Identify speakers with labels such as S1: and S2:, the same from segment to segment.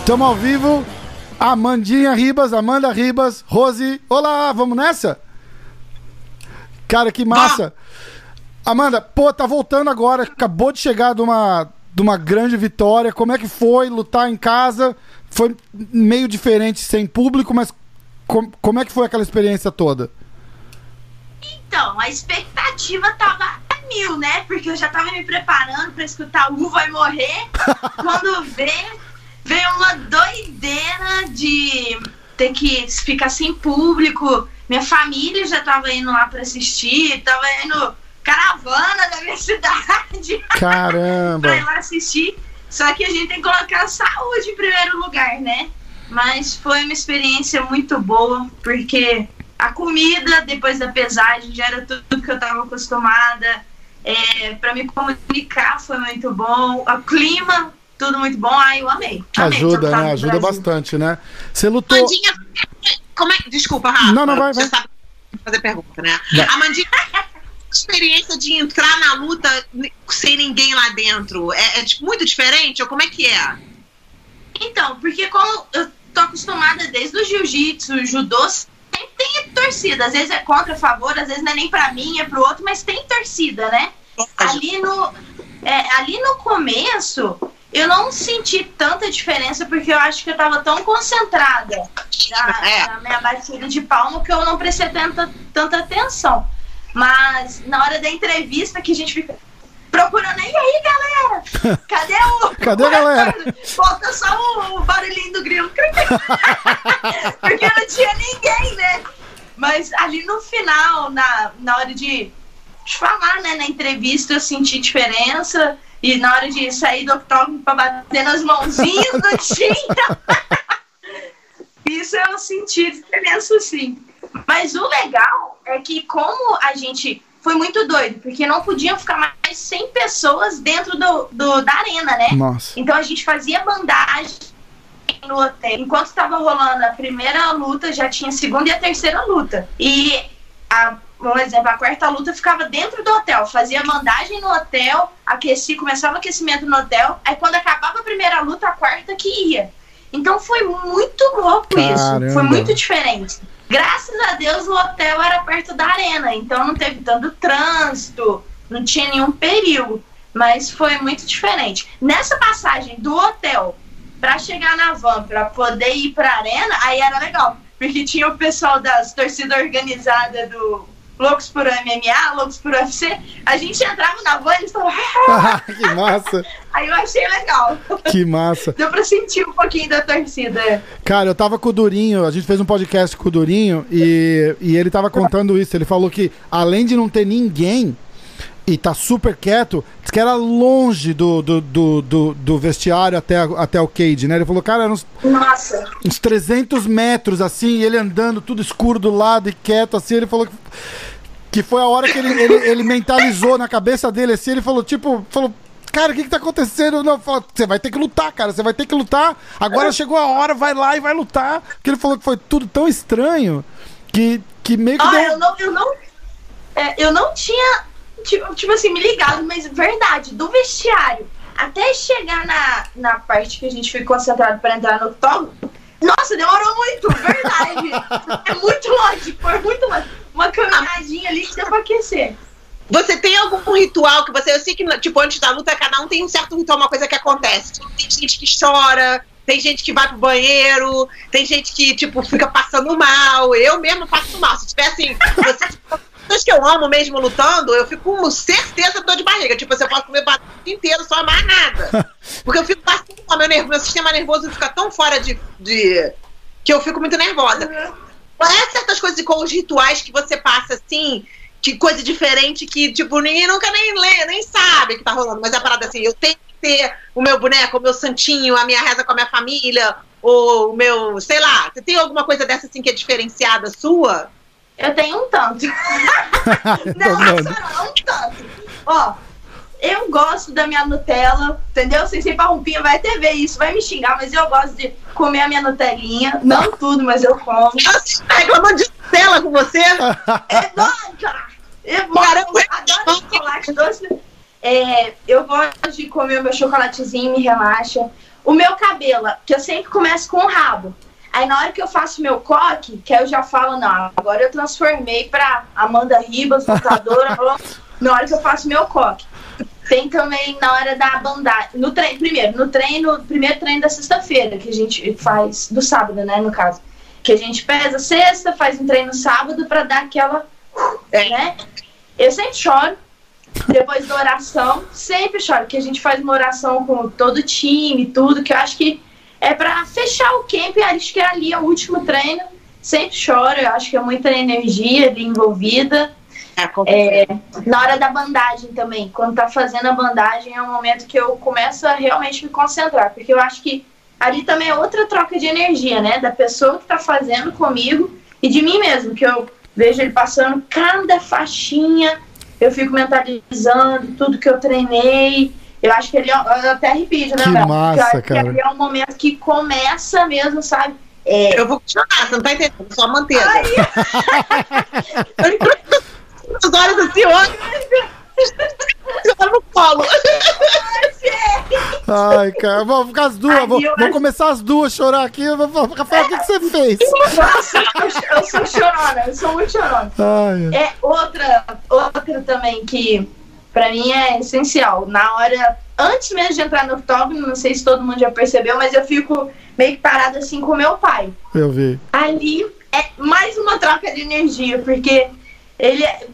S1: Estamos ao vivo. Amandinha Ribas, Amanda Ribas, Rose. Olá, vamos nessa? Cara, que massa. Amanda, pô, tá voltando agora. Acabou de chegar de uma, de uma grande vitória. Como é que foi lutar em casa? Foi meio diferente sem público, mas com, como é que foi aquela experiência toda?
S2: Então, a expectativa tava a mil, né? Porque eu já tava me preparando para escutar o U vai morrer. Quando veio, veio uma doideira de ter que ficar sem público. Minha família já tava indo lá para assistir, tava indo caravana da minha cidade.
S1: Caramba!
S2: pra ir lá assistir. Só que a gente tem que colocar a saúde em primeiro lugar, né? Mas foi uma experiência muito boa, porque a comida, depois da pesagem, já era tudo que eu estava acostumada. É, para me comunicar foi muito bom. O clima, tudo muito bom. Ai, eu amei. amei
S1: Ajuda, né? Ajuda bastante, né? Você lutou.
S3: Amandinha, como é... Desculpa, Rafa.
S1: Não, não, vai,
S3: Você
S1: vai.
S3: sabe fazer pergunta, né?
S1: Vai.
S3: Amandinha, experiência de entrar na luta sem ninguém lá dentro é, é, tipo, muito diferente? Ou como é que é?
S2: Então, porque como eu tô acostumada desde o jiu-jitsu, judô, sempre tem torcida. Às vezes é contra, a favor, às vezes não é nem pra mim, é pro outro, mas tem torcida, né? Ali no, é, ali no começo, eu não senti tanta diferença porque eu acho que eu tava tão concentrada na,
S3: É.
S2: na minha batida de palma que eu não prestei tanta, tanta atenção. Mas na hora da entrevista que a gente fica procurando, e aí galera? Cadê o.
S1: Cadê a galera?
S2: Falta só o, o barulhinho do grilo. Porque não tinha ninguém, né? Mas ali no final, na, na hora de, de falar, né, na entrevista, eu senti diferença. E na hora de sair do octógono pra bater nas mãozinhas, não tinha. Isso eu senti diferença, sim. Mas o legal é que como a gente foi muito doido, porque não podiam ficar mais 100 pessoas dentro do, do- da arena, né?
S1: Nossa.
S2: Então a gente fazia bandagem no hotel. Enquanto estava rolando a primeira luta, já tinha a segunda e a terceira luta. E, a, por exemplo, a quarta luta ficava dentro do hotel. Fazia bandagem no hotel, aqueci, começava o aquecimento no hotel. Aí quando acabava a primeira luta, a quarta que ia. Então foi muito louco
S1: Caramba.
S2: isso. Foi muito diferente. Graças a Deus o hotel era perto da arena, então não teve tanto trânsito, não tinha nenhum perigo. Mas foi muito diferente. Nessa passagem do hotel pra chegar na van, pra poder ir pra arena, aí era legal. Porque tinha o pessoal das torcidas organizadas do Loucos por MMA, Loucos por UFC. A gente entrava na van e eles falavam. "Ah!"
S1: que massa,
S2: Aí eu achei legal.
S1: que massa.
S2: Deu pra sentir um pouquinho da torcida.
S1: Cara, eu tava com o Durinho, a gente fez um podcast com o Durinho e, e ele tava contando isso. Ele falou que além de não ter ninguém e tá super quieto, diz que era longe do, do, do, do, do vestiário até, a- até o cage, né? Ele falou, cara, uns,
S2: Nossa.
S1: uns 300 metros assim, ele andando tudo escuro do lado e quieto assim. Ele falou que, que foi a hora que ele, ele, ele mentalizou na cabeça dele assim. Ele falou, tipo, falou. Cara, o que, que tá acontecendo? Não, falou, você vai ter que lutar, cara. Você vai ter que lutar. Agora chegou a hora, vai lá e vai lutar. Porque ele falou que foi tudo tão estranho que, que meio que
S2: Ah,
S1: deu.
S2: eu não, eu não, é, eu não tinha, tipo, tipo assim, me ligado, mas verdade, do vestiário até chegar na, na parte que a gente ficou concentrado para entrar no octógono, nossa, demorou muito, verdade. é muito longe, foi muito longe. Uma caminhadinha ali que deu pra aquecer.
S3: Você tem algum ritual que você. Eu sei que, tipo, antes da luta, cada um tem um certo ritual, uma coisa que acontece. Tem gente que chora, tem gente que vai pro banheiro, tem gente que, tipo, fica passando mal. Eu mesmo passo mal. Se tiver assim, você, pessoas que eu amo mesmo lutando, eu fico com certeza dor de barriga. Tipo, você pode comer batata inteiro, só mais nada. Porque eu fico passando mal, meu, nervo, meu sistema nervoso fica tão fora de. de que eu fico muito nervosa. Qual é certas coisas com os rituais que você passa assim, que coisa diferente que, tipo, ninguém nunca nem lê, nem sabe que tá rolando, mas é a parada assim, eu tenho que ter o meu boneco, o meu santinho, a minha reza com a minha família, ou o meu, sei lá, você tem alguma coisa dessa assim que é diferenciada sua?
S2: Eu tenho um tanto. não,
S1: manda.
S2: não, um tanto. Ó, eu gosto da minha Nutella, entendeu? Sem ser roupinha vai até ver isso, vai me xingar, mas eu gosto de comer a minha Nutelinha. Não tudo, mas eu como.
S3: Nossa, tá reclamando de Nutella com você?
S2: É bom, cara. É bom.
S3: Caramba,
S2: eu adoro chocolate doce. É, eu gosto de comer o meu chocolatezinho, me relaxa. O meu cabelo, que eu sempre começo com o rabo. Aí na hora que eu faço meu coque, que aí eu já falo, não, agora eu transformei pra Amanda Ribas, lutadora. na hora que eu faço meu coque. Tem também na hora da bandagem. No treino, primeiro, no treino, primeiro treino da sexta-feira, que a gente faz, do sábado, né, no caso. Que a gente pesa sexta, faz um treino sábado pra dar aquela.
S3: É.
S2: Né? Eu sempre choro. Depois da oração, sempre choro, que a gente faz uma oração com todo o time, tudo, que eu acho que é pra fechar o camp, acho que ali é o último treino. Sempre choro, eu acho que é muita energia ali envolvida. É, na hora da bandagem também, quando tá fazendo a bandagem, é um momento que eu começo a realmente me concentrar, porque eu acho que ali também é outra troca de energia, né? Da pessoa que tá fazendo comigo e de mim mesmo, que eu vejo ele passando cada faixinha, eu fico mentalizando tudo que eu treinei. Eu acho que ele é, eu até arrepio, né,
S1: Que massa,
S2: Porque eu acho que
S1: cara.
S2: ali é um momento que começa mesmo, sabe? É,
S3: Eu vou continuar, você não tá entendendo, só manteiga. Os olhos assim, ó. Você tá no colo.
S1: Ai, cara, vou ficar as duas,
S2: Ai,
S1: vou, vou
S2: acho-
S1: começar as duas a chorar aqui. Eu vou falar, Rafael, o que, que você fez?
S2: Nossa, eu, eu sou chorona, eu sou muito chorona.
S1: Ai,
S2: É outra, outra também que pra mim é essencial. Na hora, antes mesmo de entrar no octógono, não sei se todo mundo já percebeu, mas eu fico meio que parada assim com meu pai.
S1: eu vi.
S2: Ali é mais uma troca de energia, porque ele é-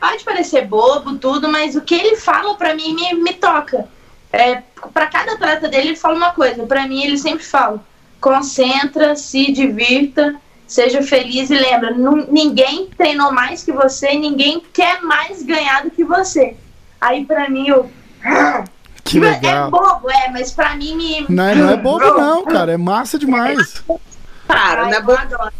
S2: pode parecer bobo, tudo, mas o que ele fala pra mim me, me toca. É, para cada atleta dele, ele fala uma coisa. Pra mim, ele sempre fala: concentra, se divirta, seja feliz e lembra, ninguém treinou mais que você, ninguém quer mais ganhar do que você. Aí pra mim eu
S1: Que
S2: é
S1: legal.
S2: bobo, é, mas pra mim me
S1: Não é, não é bobo, não, cara. É massa demais.
S3: Cara,
S2: Ai,
S3: né?
S2: eu adoro.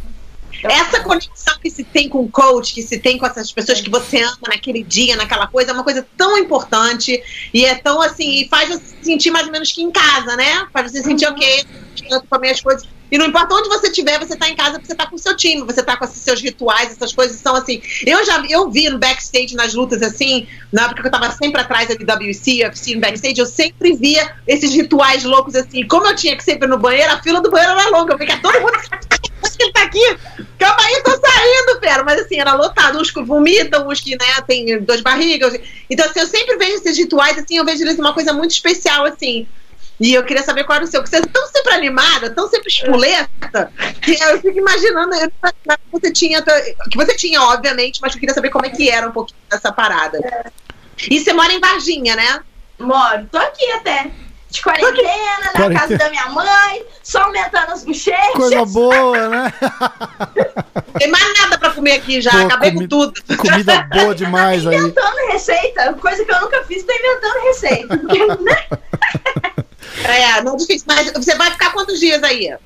S2: Eu
S3: Essa
S2: adoro.
S3: conexão que se tem com o coach, que se tem com essas pessoas que você ama naquele dia, naquela coisa, é uma coisa tão importante e é tão assim, e faz você se sentir mais ou menos que em casa, né? Faz você sentir, ok, eu comer as coisas. E não importa onde você estiver, você tá em casa porque você tá com o seu time, você tá com esses seus rituais, essas coisas são assim. Eu já eu vi no backstage nas lutas assim, na época que eu tava sempre atrás da WC, UFC no backstage, eu sempre via esses rituais loucos assim. Como eu tinha que sempre no banheiro, a fila do banheiro era longa, eu ficava todo mundo acho que ele tá aqui. Calma aí, tô saindo, pera. Mas assim, era lotado. Uns que vomitam, uns que, né, tem duas barrigas. Então, assim, eu sempre vejo esses rituais, assim, eu vejo eles uma coisa muito especial, assim. E eu queria saber qual era o seu. Porque você é tão sempre animada, tão sempre espoleta, que eu fico imaginando eu, que você tinha. Que você tinha, obviamente, mas eu queria saber como é que era um pouquinho dessa parada. E você mora em Varginha, né?
S2: Moro, tô aqui até. De quarentena, na
S1: Quarentena.
S2: casa da minha mãe, só aumentando as bochechas.
S1: Coisa boa, né?
S3: Tem mais nada pra comer aqui já.
S1: Pô,
S3: Acabei
S1: comi-
S3: com tudo.
S1: Comida boa demais aí.
S2: Inventando receita, coisa que eu nunca fiz, tô inventando receita. Porque, né?
S3: É, não é difícil. Mas você vai ficar quantos dias aí?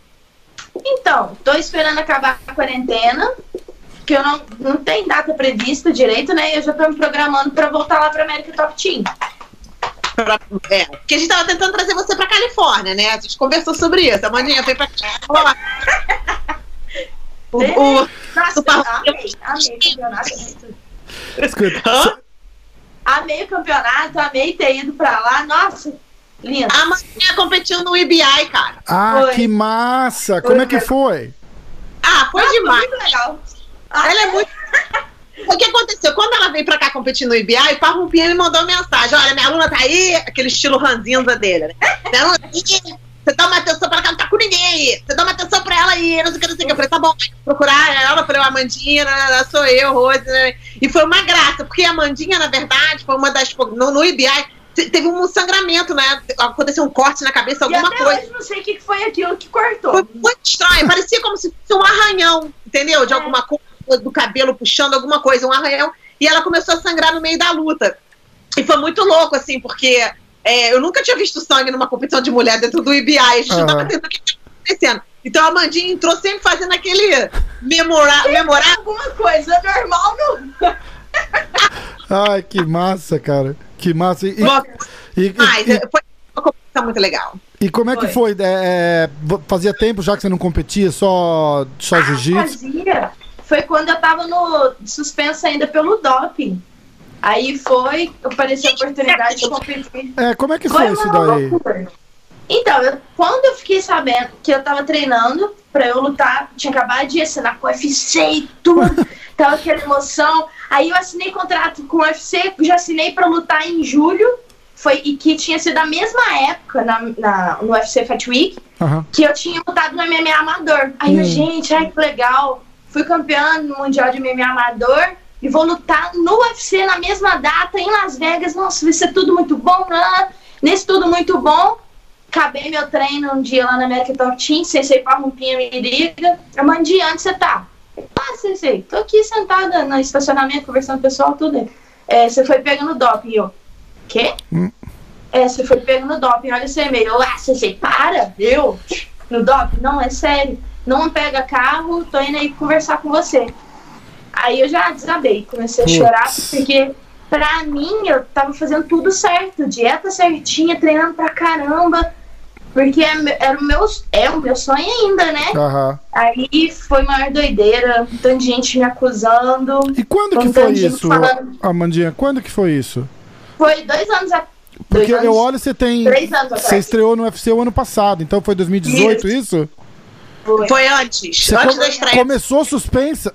S2: Então, tô esperando acabar a quarentena, que eu não, não tem data prevista direito, né? E eu já tô me programando pra voltar lá pra América Top Team.
S3: Pra- é, porque a gente tava tentando trazer você pra Califórnia, né? A gente conversou sobre isso. A Mandinha veio pra cá. O, o,
S2: Nossa,
S3: Super-
S2: amei, amei o campeonato.
S1: Escuta?
S2: Amei o campeonato, amei ter ido pra lá. Nossa, lindo.
S3: a Mandinha competiu no IBI, cara.
S1: Ah,
S2: Foi.
S1: que massa! Como é que foi?
S3: Ah, foi
S2: Nossa,
S3: demais.
S2: Muito legal. Ah,
S3: Ela é muito. O que aconteceu? Quando ela veio pra cá competir no IBI, o Parrumpinha me mandou mensagem: olha, minha aluna tá aí, aquele estilo ranzinza dele, né? Minha aluna tá aí, você dá uma atenção pra ela, que ela não tá com ninguém aí. Você dá uma atenção pra ela aí, não sei o que, não sei o que. Eu falei, tá bom, vai procurar ela. Eu falei, a Amandinha, né, né, sou eu, Rose. né? E foi uma graça, porque a Amandinha, na verdade, foi uma das. No, no IBI, teve um sangramento, né? Aconteceu um corte na cabeça,
S2: E
S3: alguma
S2: até
S3: coisa.
S2: hoje não sei o que foi aquilo que cortou.
S3: Foi muito estranho, parecia como se fosse um arranhão, entendeu? De
S2: É.
S3: alguma coisa, do cabelo puxando alguma coisa, um arranhão. E ela começou a sangrar no meio da luta. E foi muito louco, assim, porque é, eu nunca tinha visto sangue numa competição de mulher dentro do IBI. A gente
S1: Aham.
S3: tava tentando o que estava acontecendo. Então a Mandinha entrou sempre fazendo aquele memora, memorar.
S2: Alguma coisa normal não.
S1: Ai, que massa, cara. Que massa. E, e, e-
S3: Mas
S1: e-
S3: foi uma competição muito legal.
S1: e como é que foi? É, é, fazia tempo já que você não competia, só, só jiu-jitsu?
S2: Fazia. foi quando eu tava no suspensa ainda pelo doping. Aí foi, apareceu a oportunidade de competir.
S1: É, como é que foi, isso daí? Loucura.
S2: Então, eu, quando eu fiquei sabendo que eu tava treinando pra eu lutar, tinha acabado de assinar com o UFC e tudo, tava aquela emoção. Aí eu assinei contrato com o UFC, já assinei pra lutar em julho, foi, e que tinha sido a mesma época na, na no UFC Fight Week, uhum. que eu tinha lutado no MMA Amador. Aí hum. eu, gente, ai que legal, fui campeã no Mundial de MMA Amador e vou lutar no UFC na mesma data em Las Vegas. Nossa, vai ser tudo muito bom, né? Nesse tudo muito bom, acabei meu treino um dia lá na América Top Team, Sensei Parrumpinha me liga. Amandi, onde você tá? Ah, Sensei, tô aqui sentada no estacionamento, conversando com o pessoal, tudo. É, você foi pegando doping, eu. Quê? Hum. É, você foi pegando doping, olha esse e-mail. Ah, Sensei, para, eu? No doping? Não, é sério. Não pega carro, tô indo aí conversar com você. Aí eu já desabei, comecei a chorar, porque pra mim eu tava fazendo tudo certo, dieta certinha, treinando pra caramba porque é era o meu, é o meu sonho ainda, né? Uhum. Aí foi maior doideira, um tanto de gente me acusando.
S1: E quando que foi isso, falando... Amandinha? Quando que foi isso?
S2: Foi dois anos atrás.
S1: Porque eu olho, você tem. Três anos atrás. Você estreou no UFC o ano passado, então foi 2018 isso? isso?
S3: Foi. foi antes. Você antes da estreia.
S1: Começou suspensa.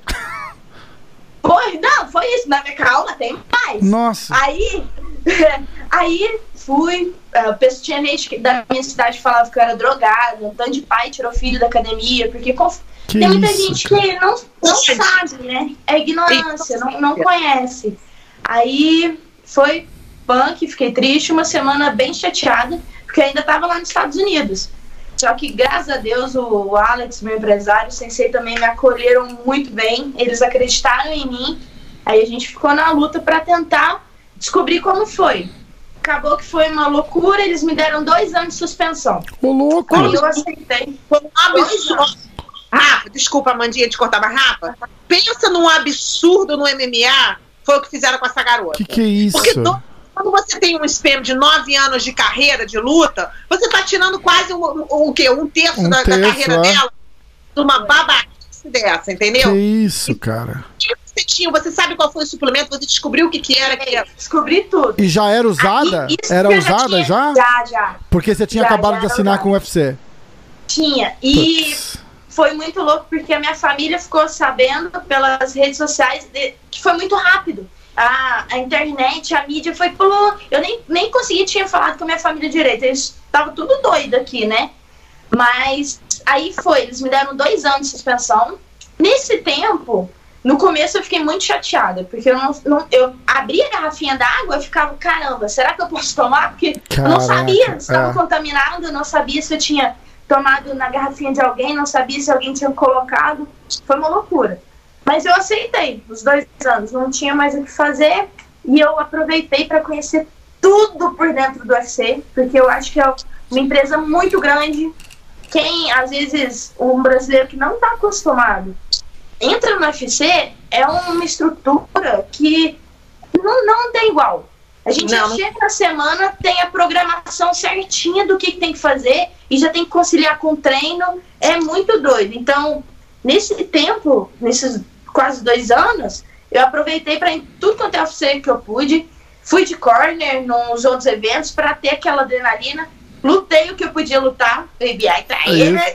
S2: Foi, não, foi isso. Na minha calma, tem mais.
S1: Nossa.
S2: Aí. Aí fui. Uh, tinha gente da minha cidade que falava que eu era drogada, um tanto de pai tirou filho da academia, porque conf... tem muita isso, gente cara? que não, não sabe, né? É ignorância, não, não conhece. Aí foi punk, fiquei triste, uma semana bem chateada, porque ainda estava lá nos Estados Unidos. Só que, graças a Deus, o Alex, meu empresário, o Sensei também me acolheram muito bem. Eles acreditaram em mim. Aí a gente ficou na luta para tentar descobrir como foi acabou que foi uma loucura, eles me deram dois anos de suspensão.
S1: Ô, louco!
S2: Aí eu aceitei.
S3: Foi um absurdo. Rafa, desculpa, Mandinha, de cortar, mas Rafa, pensa num absurdo no MMA, foi o que fizeram com essa garota.
S1: Que que é isso?
S3: Porque do, quando você tem um spam de nove anos de carreira, de luta, você tá tirando quase um, um, um, um quê? Um terço, um da, terço da, carreira é. dela de uma babaca dessa, entendeu?
S1: Que isso, cara.
S3: Você tinha, você sabe qual foi o suplemento, você descobriu o que, que era. Que era.
S2: Descobri tudo.
S1: E já era usada? Aí, era usada já,
S2: já? Já,
S1: Porque você tinha já, acabado já de assinar usada. com o UFC.
S2: Tinha. E Puts. foi muito louco porque a minha família ficou sabendo pelas redes sociais de, que foi muito rápido. A, a, internet, a mídia foi pulou. Eu nem, nem consegui, tinha falado com a minha família direito. Eles estavam tudo doido aqui, né? Mas aí foi, eles me deram dois anos de suspensão. Nesse tempo, no começo eu fiquei muito chateada, porque eu não, não eu abria a garrafinha d'água e ficava, caramba, será que eu posso tomar? Porque Caraca, eu não sabia se estava é. contaminado, eu não sabia se eu tinha tomado na garrafinha de alguém, não sabia se alguém tinha colocado. Foi uma loucura. Mas eu aceitei os dois anos, não tinha mais o que fazer e eu aproveitei para conhecer tudo por dentro do UFC, porque eu acho que é uma empresa muito grande, quem, às vezes, um brasileiro que não está acostumado entra no UFC, é uma estrutura que não, não tem igual. A gente não. chega na semana, tem a programação certinha do que, tem que fazer e já tem que conciliar com o treino. É muito doido. Então, nesse tempo, nesses quase dois anos, eu aproveitei para ir tudo quanto é UFC que eu pude. Fui de corner nos outros eventos para ter aquela adrenalina lutei o que eu podia lutar, bebi a traíra,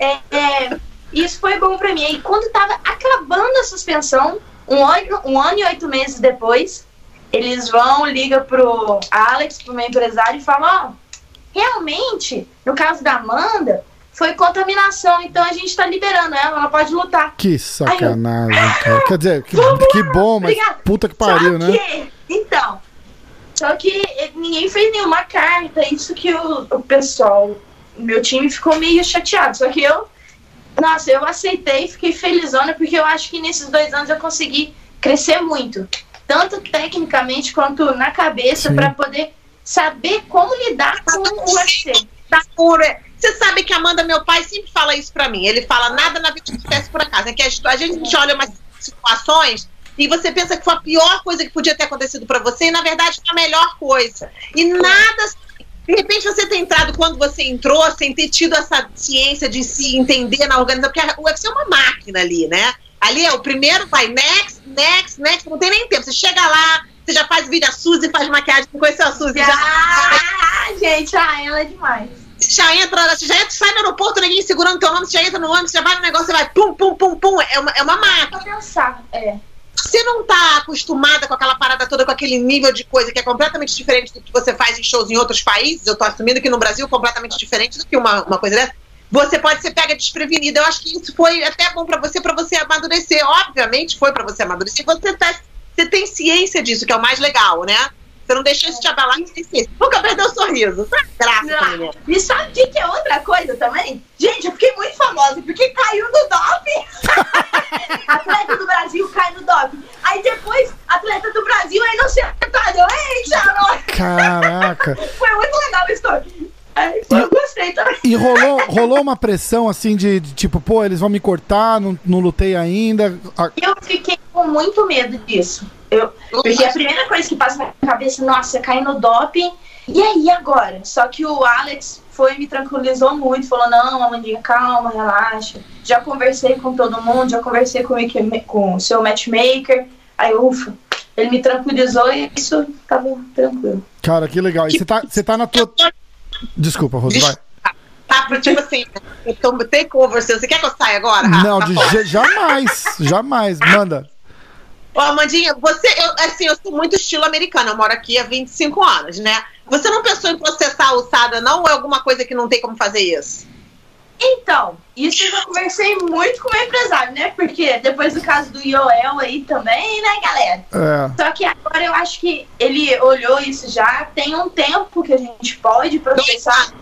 S2: é, é, isso foi bom pra mim. E quando tava acabando a suspensão, um ano, um ano e oito meses depois, eles vão, liga pro Alex, pro meu empresário, e falam, ó, oh, realmente, no caso da Amanda, foi contaminação, então a gente tá liberando ela, ela pode lutar.
S1: Que sacanagem, cara. Quer dizer, que, que bom, mas Obrigada. puta que pariu, Só né?
S2: Que, então, só que ninguém fez nenhuma carta, isso que o, o pessoal, meu time ficou meio chateado. Só que eu, nossa, eu aceitei, fiquei felizona, porque eu acho que nesses dois anos eu consegui crescer muito. Tanto tecnicamente quanto na cabeça, para poder saber como lidar com o UFC.
S3: Tá você sabe que Amanda, meu pai, sempre fala isso para mim. Ele fala: nada na vida acontece por acaso. É que a gente olha umas situações e você pensa que foi a pior coisa que podia ter acontecido para você, e na verdade foi a melhor coisa. E nada De repente você ter entrado quando você entrou, sem ter tido essa ciência de se entender na organização, porque o UFC é uma máquina ali, né? Ali é o primeiro, vai next, next, next, não tem nem tempo. Você chega lá, você já faz vídeo a Suzy, faz maquiagem, não conheceu a Suzy? Já...
S2: Ah, gente, ah, ela é demais.
S3: já entra, você já entra, sai no aeroporto, ninguém segurando teu nome, você já entra no ônibus, já vai no negócio, você vai pum, pum, pum, pum. É uma, é uma máquina.
S2: Pra pensar, é.
S3: Você não tá acostumada com aquela parada toda, com aquele nível de coisa que é completamente diferente do que você faz em shows em outros países. Eu tô assumindo que no Brasil é completamente diferente do que uma, uma coisa dessa. Você pode ser pega desprevenida. Eu acho que isso foi até bom pra você, pra você amadurecer. Obviamente foi pra você amadurecer. Você, tá, você tem ciência disso, que é o mais legal, né? Você não deixou isso te abalar, tem ciência. Nunca perdeu o sorriso. É graça,
S2: Não.
S3: menina.
S2: E sabe o que, que é outra coisa também? Gente, eu fiquei muito famosa porque caiu no doping. atleta do Brasil cai no doping. Aí depois, atleta do Brasil é inocentado. Ei, Charlotte!
S1: Caraca.
S2: Foi muito legal a história. Aí, eu gostei também.
S1: E rolou, rolou uma pressão assim de, de tipo, pô, eles vão me cortar, não, não lutei ainda.
S2: Eu fiquei com muito medo disso. Eu, porque a primeira coisa que passa na minha cabeça, nossa, caí no doping. E aí agora? Só que o Alex foi e me tranquilizou muito, falou, não, Amandinha, calma, relaxa. Já conversei com todo mundo, já conversei com o, com o seu matchmaker. Aí, ufa, ele me tranquilizou e isso tava tranquilo.
S1: Cara, que legal. E você tá, você tá na tua. Desculpa, Rose, vai.
S3: Tá, tipo assim, eu tô take over seu. Você quer que eu saia agora?
S1: Não, de jamais. Jamais. Manda.
S3: Ô, Amandinha, você, eu, assim, eu sou muito estilo americano, eu moro aqui há 25 anos, né? Você não pensou em processar a alçada, não? Ou é alguma coisa que não tem como fazer isso?
S2: Então, isso eu já conversei muito com o meu empresário, né? Porque depois do caso do Yoel aí também, né, galera?
S1: É.
S2: Só que agora eu acho que ele olhou isso já, tem um tempo que a gente pode processar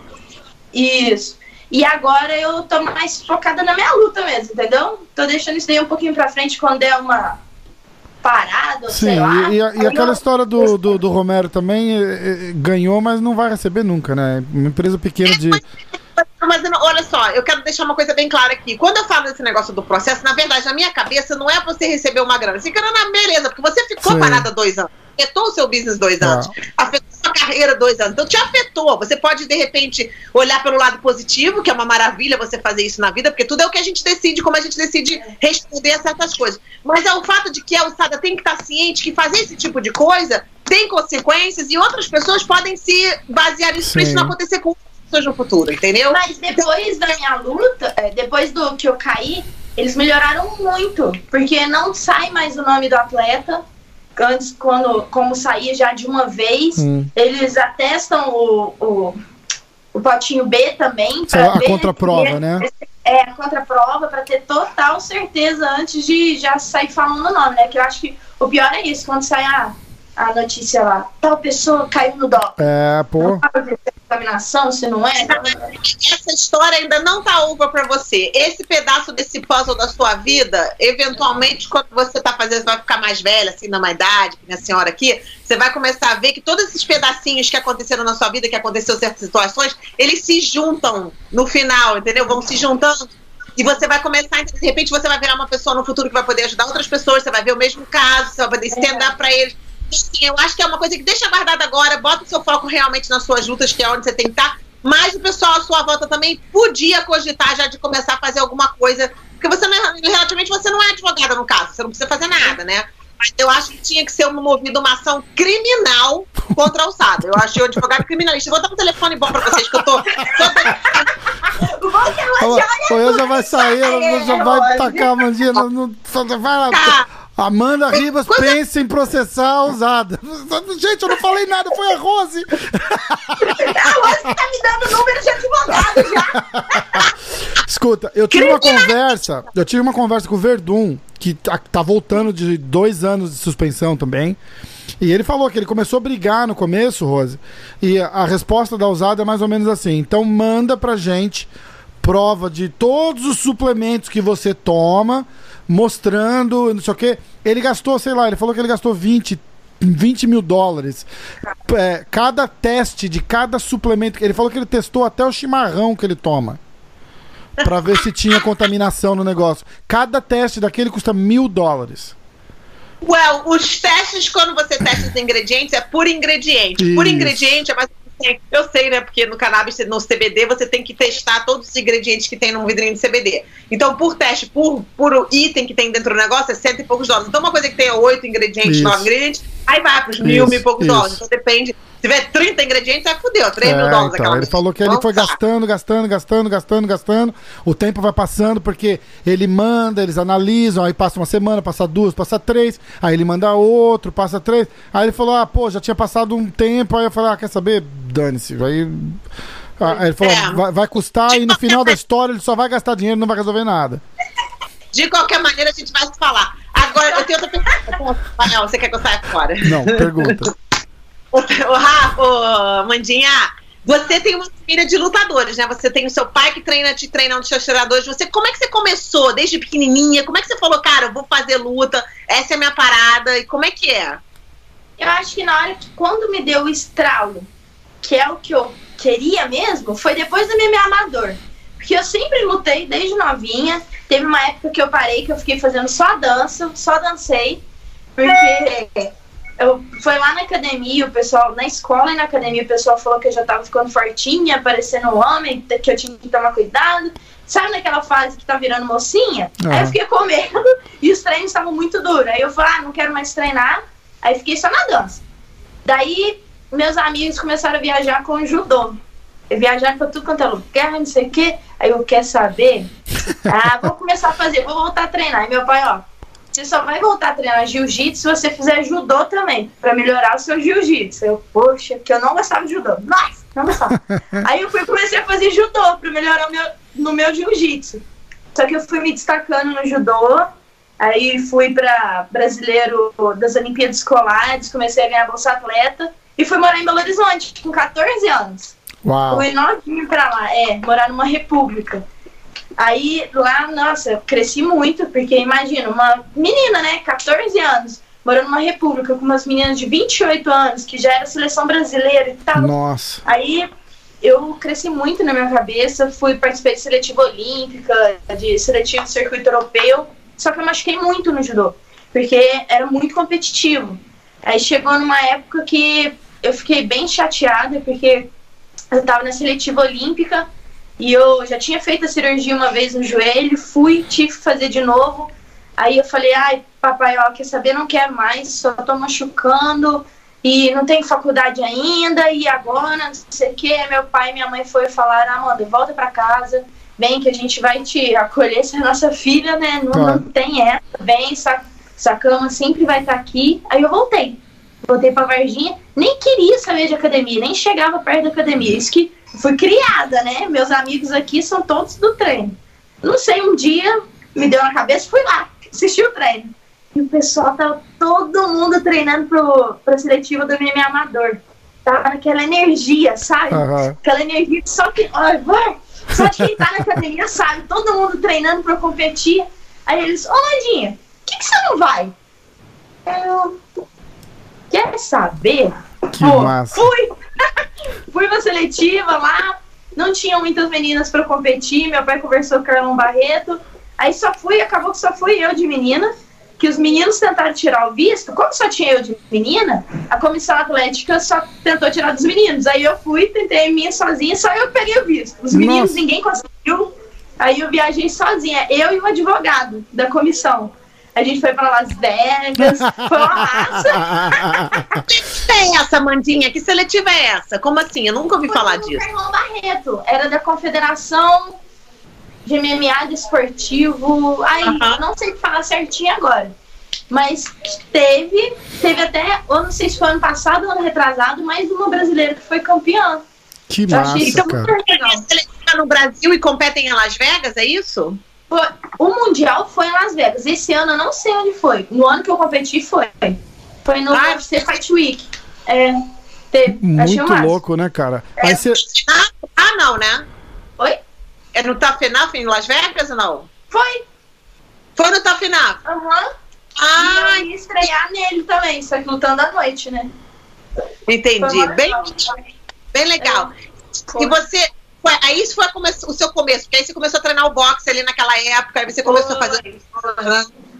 S2: isso. E agora eu tô mais focada na minha luta mesmo, entendeu? Tô deixando isso daí um pouquinho pra frente quando der uma parada, ou
S1: Sim,
S2: sei lá.
S1: e, e e aquela
S2: eu-
S1: história do, do, do Romero também eh, eh, ganhou, mas não vai receber nunca, né? Uma empresa pequena de.
S3: Mas não- olha só, eu quero deixar uma coisa bem clara aqui. Quando eu falo desse negócio do processo, na verdade, na minha cabeça, não é você receber uma grana. Você grana, beleza, porque você ficou
S1: Sim.
S3: parada dois anos. Afetou o seu business dois
S1: Tá.
S3: anos. Afetou a sua carreira dois anos. Então te afetou. Você pode, de repente, olhar pelo lado positivo, que é uma maravilha você fazer isso na vida, porque tudo é o que a gente decide, como a gente decide responder a certas coisas. Mas é o fato de que a alçada tem que estar ciente que fazer esse tipo de coisa tem consequências e outras pessoas podem se basear nisso pra
S1: Sim.
S3: isso não acontecer com outras pessoas no futuro, entendeu?
S2: Mas depois da minha luta, é, depois do que eu caí, eles melhoraram muito. Porque não sai mais o nome do atleta. Antes, quando, como saía já de uma vez,
S1: Hum.
S2: eles atestam o, o, o potinho B também. Pra
S1: a contraprova,
S2: se-
S1: né?
S2: É, a contraprova, pra ter total certeza antes de já sair falando o nome, né? Que eu acho que o pior é isso, quando sai a, a notícia lá, tal pessoa caiu no doping.
S1: É, pô.
S2: É contaminação, se não é.
S3: essa história ainda não tá over pra você. Esse pedaço desse puzzle da sua vida, eventualmente, quando você tá fazendo, você vai ficar mais velha, assim, na idade, minha senhora aqui, você vai começar a ver que todos esses pedacinhos que aconteceram na sua vida, que aconteceu em certas situações, eles se juntam no final, entendeu? Vão se juntando. E você vai começar, de repente você vai virar uma pessoa no futuro que vai poder ajudar outras pessoas, você vai ver o mesmo caso, você vai poder stand-up pra eles. Eu acho que é uma coisa que deixa guardada agora, bota o seu foco realmente nas suas lutas, que é onde você tem que estar. Mas o pessoal à sua volta também podia cogitar já de começar a fazer alguma coisa. Porque você não é, relativamente você não é advogada no caso, você não precisa fazer nada, né? Mas eu acho que tinha que ser movida uma ação criminal contra a alçada. Eu achei o advogado criminalista. Vou dar um telefone bom pra vocês, que eu tô.
S2: O que ela
S1: Ela,
S2: já
S1: vai sair, ela já vai tacar a mandinha. Só- vai lá.
S3: Tá.
S1: Amanda Ribas
S3: Quando-
S1: pensa em processar a ousada. Gente, eu não falei nada, foi a Rose.
S2: A Rose tá me dando número de advogado já.
S1: Escuta, eu tive uma conversa, eu tive uma conversa com o Verdun, que tá, tá voltando de dois anos de suspensão também. E ele falou que ele começou a brigar no começo, Rose. E a, a resposta da usada é mais ou menos assim: então manda pra gente prova de todos os suplementos que você toma, mostrando, não sei o quê. Ele gastou, sei lá, ele falou que ele gastou 20, 20 mil dólares. É, cada teste de cada suplemento. Ele falou que ele testou até o chimarrão que ele toma. Pra ver se tinha contaminação no negócio. Cada teste daquele custa mil dólares.
S3: Well, os testes, quando você testa os ingredientes, é por ingrediente. Por
S1: Isso.
S3: ingrediente é mais Eu sei, né? Porque no cannabis, no CBD, você tem que testar todos os ingredientes que tem num vidrinho de CBD. Então, por teste, por, por item que tem dentro do negócio, é cento e poucos dólares. Então, uma coisa que tem oito ingredientes, nove ingredientes, aí vai pros mil, mil e poucos
S1: isso.
S3: dólares. Então, depende. Se tiver 30 ingredientes, aí fudeu, 3 mil
S1: É,
S3: dólares
S1: então, ele falou que ele foi gastando, gastando, gastando, gastando, gastando. O tempo vai passando porque ele manda, eles analisam, aí passa uma semana, passa duas, passa três, aí ele manda outro, passa três. Aí ele falou: ah, pô, já tinha passado um tempo. Aí eu falei: ah, quer saber? Dane-se. Aí, ah, aí ele falou:
S3: É.
S1: vai, vai custar e no final da história ele só vai gastar dinheiro, não vai resolver nada.
S3: De qualquer maneira, a gente vai se falar. Agora, eu tenho outra pergunta. Rafael, você quer que eu saia fora?
S1: Não, pergunta.
S3: Ô, ô, Rafa, ô, Mandinha, você tem uma família de lutadores, né? Você tem o seu pai que treina, te treina um dos seus treinadores. Você, como é que você começou desde pequenininha? Como é que você falou, cara, eu vou fazer luta, essa é a minha parada? E como é que é?
S2: Eu acho que na hora que quando me deu o estralo, que é o que eu queria mesmo, foi depois do MMA amador. Porque eu sempre lutei desde novinha. Teve uma época que eu parei, que eu fiquei fazendo só dança, só dancei. Porque eu foi lá na academia, o pessoal, na escola e na academia, o pessoal falou que eu já tava ficando fortinha, parecendo um homem, que eu tinha que tomar cuidado. Sabe naquela fase que tá virando mocinha? Aí
S1: Aham.
S2: eu fiquei com medo e os treinos estavam muito duros. Aí eu falei, ah, não quero mais treinar. Aí fiquei só na dança. Daí meus amigos começaram a viajar com o judô. Viajaram pra tudo quanto é lugar, não sei o quê. Aí eu quero saber. Ah, vou começar a fazer, vou voltar a treinar. E meu pai, ó, você só vai voltar a treinar jiu-jitsu se você fizer judô também, pra melhorar o seu jiu-jitsu. Eu, poxa, porque eu não gostava de judô. Nossa, não gostava. Aí eu fui comecei a fazer judô pra melhorar meu, no meu jiu-jitsu. Só que eu fui me destacando no judô. Aí fui pra brasileiro das Olimpíadas Escolares, comecei a ganhar bolsa atleta e fui morar em Belo Horizonte com 14 anos.
S1: Uau.
S2: Fui novinho pra lá, é, morar numa república. Aí lá, nossa, eu cresci muito, porque imagina, uma menina, né, 14 anos, morando numa república com umas meninas de 28 anos, que já era seleção brasileira e tal.
S1: Nossa.
S2: Aí eu cresci muito na minha cabeça, fui participar de seletiva olímpica, de seletivo de circuito europeu, só que eu machuquei muito no judô, porque era muito competitivo. Aí chegou numa época que eu fiquei bem chateada, porque eu tava na seletiva olímpica e eu já tinha feito a cirurgia uma vez no joelho, fui, tive que fazer de novo. Aí eu falei, ai, papai, ó, quer saber, não quero mais, só tô machucando e não tenho faculdade ainda, e agora, não sei o que. Meu pai e minha mãe foram falar, Amanda, volta pra casa, vem que a gente vai te acolher, você é nossa filha, né? Não, não tem essa, vem, essa, essa cama sempre vai estar aqui. Aí eu voltei. Voltei pra Varginha, nem queria saber de academia, nem chegava perto da academia. Isso que fui criada, né? Meus amigos aqui são todos do treino. Não sei, um dia me deu na cabeça, fui lá, assisti o treino. E o pessoal tava todo mundo treinando pro, pra seletiva do MMA Amador. Tava naquela energia, sabe?
S1: Aham.
S2: Aquela energia que só que. Ai, vai! Só de quem tá na academia sabe, todo mundo treinando pra competir. Aí eles, ô Landinha, por que, que você não vai? Eu. Quer saber?
S1: Que
S2: Pô,
S1: massa.
S2: Fui! fui pra seletiva lá, não tinha muitas meninas pra competir. Meu pai conversou com o Carlão Barreto. Aí só fui, acabou que só fui eu de menina. Que os meninos tentaram tirar o visto. Como só tinha eu de menina, a comissão atlética só tentou tirar dos meninos. Aí eu fui, tentei a minha sozinha, só eu peguei o visto. Os meninos,
S1: Nossa.
S2: ninguém conseguiu. Aí eu viajei sozinha, eu e o advogado da comissão. A gente foi pra Las Vegas, foi uma massa.
S3: Que é essa, Mandinha? Que seletiva é essa? Como assim? Eu nunca ouvi falar
S2: Foi o
S3: disso.
S2: Carlão Barreto, era da Confederação de MMA Desportivo. Ai,
S3: Aham.
S2: não sei falar certinho agora. Mas teve, teve até, eu não sei se foi ano passado ou ano retrasado, mais uma brasileira que foi campeã.
S1: Que
S2: Eu achei
S1: massa,
S2: isso
S1: cara.
S2: muito legal.
S3: Seletiva no Brasil e competem em Las Vegas, é isso?
S2: Foi- o Mundial foi em Las Vegas. Esse ano eu não sei onde foi. No ano que eu competi foi. Foi no
S3: Ah,
S2: UFC Fight Week. É, teve,
S1: Muito louco, né, cara? Aí você.
S3: Ah, ah, não, né?
S2: Oi?
S3: É no Tafinaf em Las Vegas ou não?
S2: Foi.
S3: Foi no Tafinaf.
S2: Aham.
S3: Ah,
S2: E eu ia estrear nele também, só que lutando à noite, né?
S3: Entendi. Bem,
S2: legal.
S3: bem legal.
S2: Foi.
S3: E você. Aí isso foi o seu começo, porque aí você começou a treinar o boxe ali naquela época, aí você começou a fazer.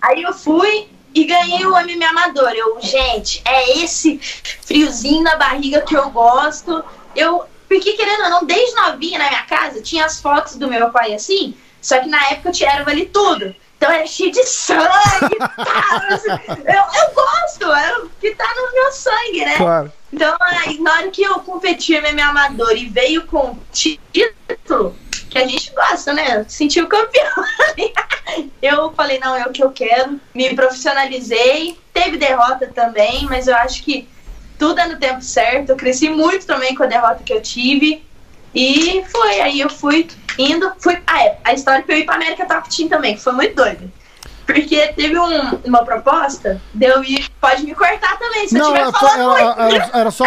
S2: Aí eu fui e ganhei o MMA Amador. Eu, gente, é esse friozinho na barriga que eu gosto. eu. Porque querendo ou não, desde novinha na minha casa, tinha as fotos do meu pai assim, só que na época eu tinha ali tudo. Então era cheio de sangue. tá, assim, eu, eu gosto, é o que tá no meu sangue, né?
S1: Claro.
S2: Então, aí, na hora que eu competi MMA amador e veio com título, que a gente gosta, né? Sentir o campeão. eu falei, não, é o que eu quero. Me profissionalizei. Teve derrota também, mas eu acho que tudo é no tempo certo. Eu cresci muito também com a derrota que eu tive. E foi, aí eu fui indo, fui. Ah, é, a história foi eu ir pra América Top Team também, que foi muito doida. Porque teve um, uma proposta de eu ir. Pode me cortar também, se
S1: Não,
S2: eu
S1: era,
S2: estiver falando
S1: era,
S2: muito.
S1: era- era só.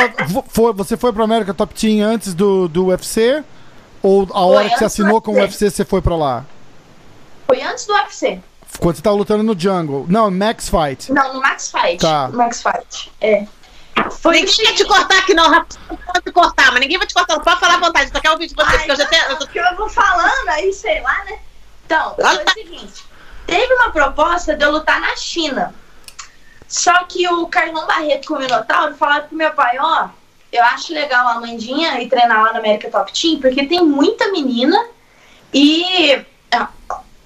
S1: foi- você foi pro América Top Team antes do, do UFC? Ou a hora que você assinou com o
S2: UFC.
S1: Você foi pra lá?
S2: Foi antes do UFC.
S1: Quando você tava lutando no Jungle? Não, Max Fight.
S2: Não, no Max Fight.
S1: Tá.
S2: Max Fight. É. Foi
S3: Ninguém
S2: assim-
S3: quer te cortar aqui, não, Rafa. Não pode te cortar, mas ninguém vai te cortar. Não pode falar à vontade. Só quero ouvir de você,
S2: Ai,
S3: porque eu já tenho. eu
S2: não,
S3: tô-
S2: porque eu vou falando, aí sei lá, né? Então, foi o seguinte: teve uma proposta de eu lutar na China. Só que o Carlão Barreto com o Minotauro falaram pro meu pai: ó, eu acho legal a Amandinha ir treinar lá na América Top Team, porque tem muita menina e. ah,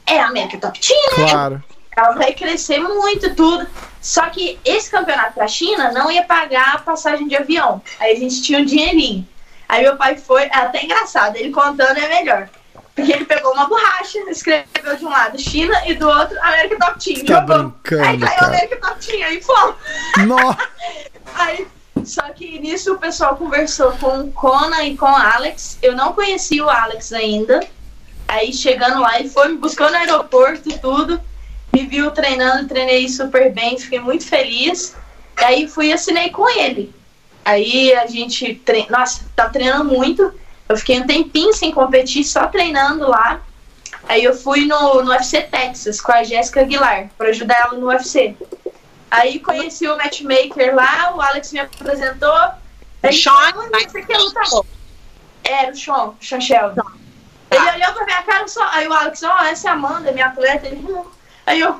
S2: É a América Top Team, né?
S1: Claro.
S2: ela vai crescer muito e tudo. Só que esse campeonato pra China não ia pagar a passagem de avião. Aí a gente tinha um dinheirinho. Aí meu pai foi, é até engraçado, ele contando é melhor. Porque ele pegou uma borracha, escreveu de um lado China e do outro América Top Team.
S1: Tá
S2: Jogou.
S1: brincando,
S2: Aí caiu
S1: cara.
S2: América Top Team, aí fomos.
S1: Nossa.
S2: Aí, só que nisso o pessoal conversou com o Conan e com o Alex. Eu não conhecia o Alex ainda. Aí chegando lá, ele foi me buscou no aeroporto e tudo. Me viu treinando, treinei super bem, fiquei muito feliz. Aí fui e assinei com ele. Aí a gente tre... Nossa, tá treinando muito. Eu fiquei um tempinho sem competir, só treinando lá. Aí eu fui no, no UFC Texas com a Jéssica Aguilar, pra ajudar ela no UFC. Aí conheci o matchmaker lá, o Alex me apresentou. Aí,
S3: Sean,
S2: "Olha, você quer lutar? Era o Sean, o Sean Sheldon. Ele olhou pra minha cara só. Aí o Alex, ó, essa é a Amanda, minha atleta. Ele, "Hum." Aí eu,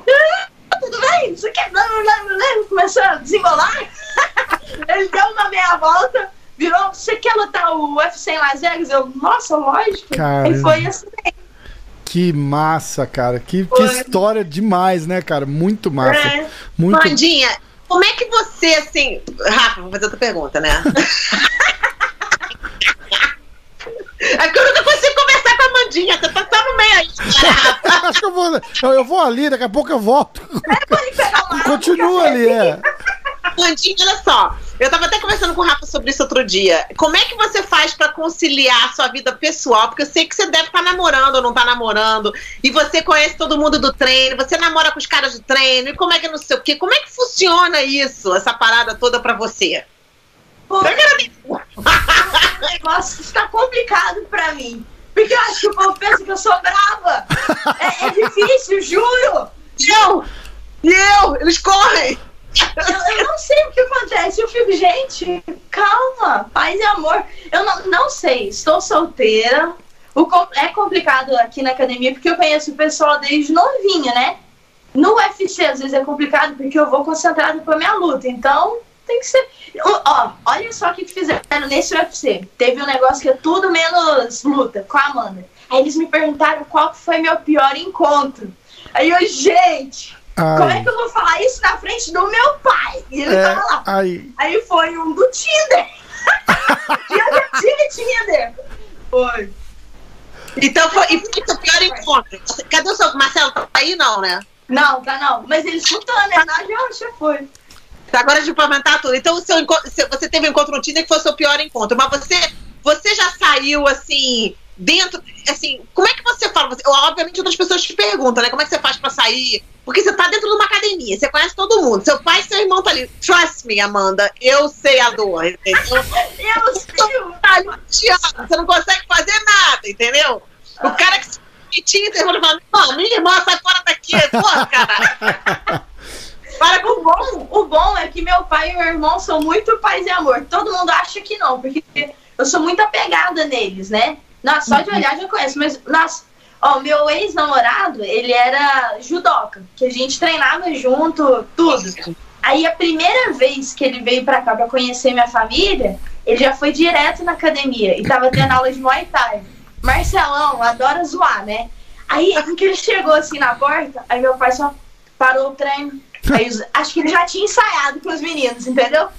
S2: "Ah, tudo bem? Você quer. Blá, blá, blá, blá", Começou a desembolar. Ele deu uma meia volta, virou, você quer lutar o UFC em Las Vegas? Eu, nossa, lógico.
S1: Caramba.
S2: Aí foi assim.
S1: Que massa, cara. Que, que história demais, né, cara? Muito massa.
S2: É.
S1: Muito.
S3: Mandinha, como é que você, assim. Rafa, vou fazer outra pergunta, né? É porque eu nunca consigo conversar com a Mandinha, você tá só no meio aí.
S1: Acho que eu vou, eu, eu vou ali, daqui a pouco eu volto.
S2: Uma
S1: Continua ali, é.
S3: Mandinha, olha só. Eu tava até conversando com o Rafa sobre isso outro dia. Como é que você faz pra conciliar a sua vida pessoal? Porque eu sei que você deve estar namorando ou não tá namorando. E você conhece todo mundo do treino, você namora com os caras do treino, e como é que não sei o quê? Como é que funciona isso, essa parada toda pra você?
S2: Pô,
S3: Eu quero
S2: o negócio está complicado pra mim. Porque eu acho que o povo pensa que eu sou brava. É, é difícil, juro.
S3: Eu! E eu! Eles correm!
S2: Eu, eu não sei o que acontece. Eu fico, gente, calma, paz e amor. Eu não, não sei, estou solteira. O, é complicado aqui na academia porque eu conheço o pessoal desde novinho, né? No UFC, às vezes é complicado porque eu vou concentrado pra minha luta. Então, tem que ser. Ó, ó, olha só o que fizeram nesse UFC. Teve um negócio que é tudo menos luta com a Amanda. Aí eles me perguntaram qual foi meu pior encontro. Aí eu, gente, como é
S1: Ai,
S2: que eu vou falar isso na frente do meu pai? E ele
S1: é,
S2: tava lá.
S1: ai,
S2: Aí foi um do Tinder. E eu já tive Tinder. Foi.
S3: Então foi. E foi o seu pior encontro? Cadê o seu. Marcelo, tá aí não, né?
S2: Não, tá não. Mas ele escutou, né? Não, já, já foi.
S3: Tá, Agora de implementar tudo. Então, o seu você teve um encontro no Tinder que foi o seu pior encontro. Mas você, você já saiu assim, dentro. Assim, como é que você fala? Você- obviamente, outras pessoas te perguntam, né? Como é que você faz pra sair? Porque você tá dentro de uma academia, você conhece todo mundo. Seu pai e seu irmão tá ali. Trust me, Amanda, eu sei a dor, entendeu?
S2: Eu sei.
S3: Tá ali te amo, você não consegue fazer nada, entendeu? O cara que se Tinder, ele fala, não, minha irmã sai fora daqui. Porra, cara. Para
S2: O bom, o bom é que meu pai e meu irmão são muito paz e amor. Todo mundo acha que não, porque eu sou muito apegada neles, né? Nossa, só de olhar já conheço, mas, nossa, ó, meu ex-namorado, ele era judoca, que a gente treinava junto, tudo. Aí a primeira vez que ele veio pra cá pra conhecer minha família, ele já foi direto na academia e tava tendo aula de Muay Thai. Marcelão adora zoar, né? Aí, que ele chegou assim na porta, aí meu pai só parou o treino. Aí, acho que ele já tinha ensaiado com os meninos, entendeu?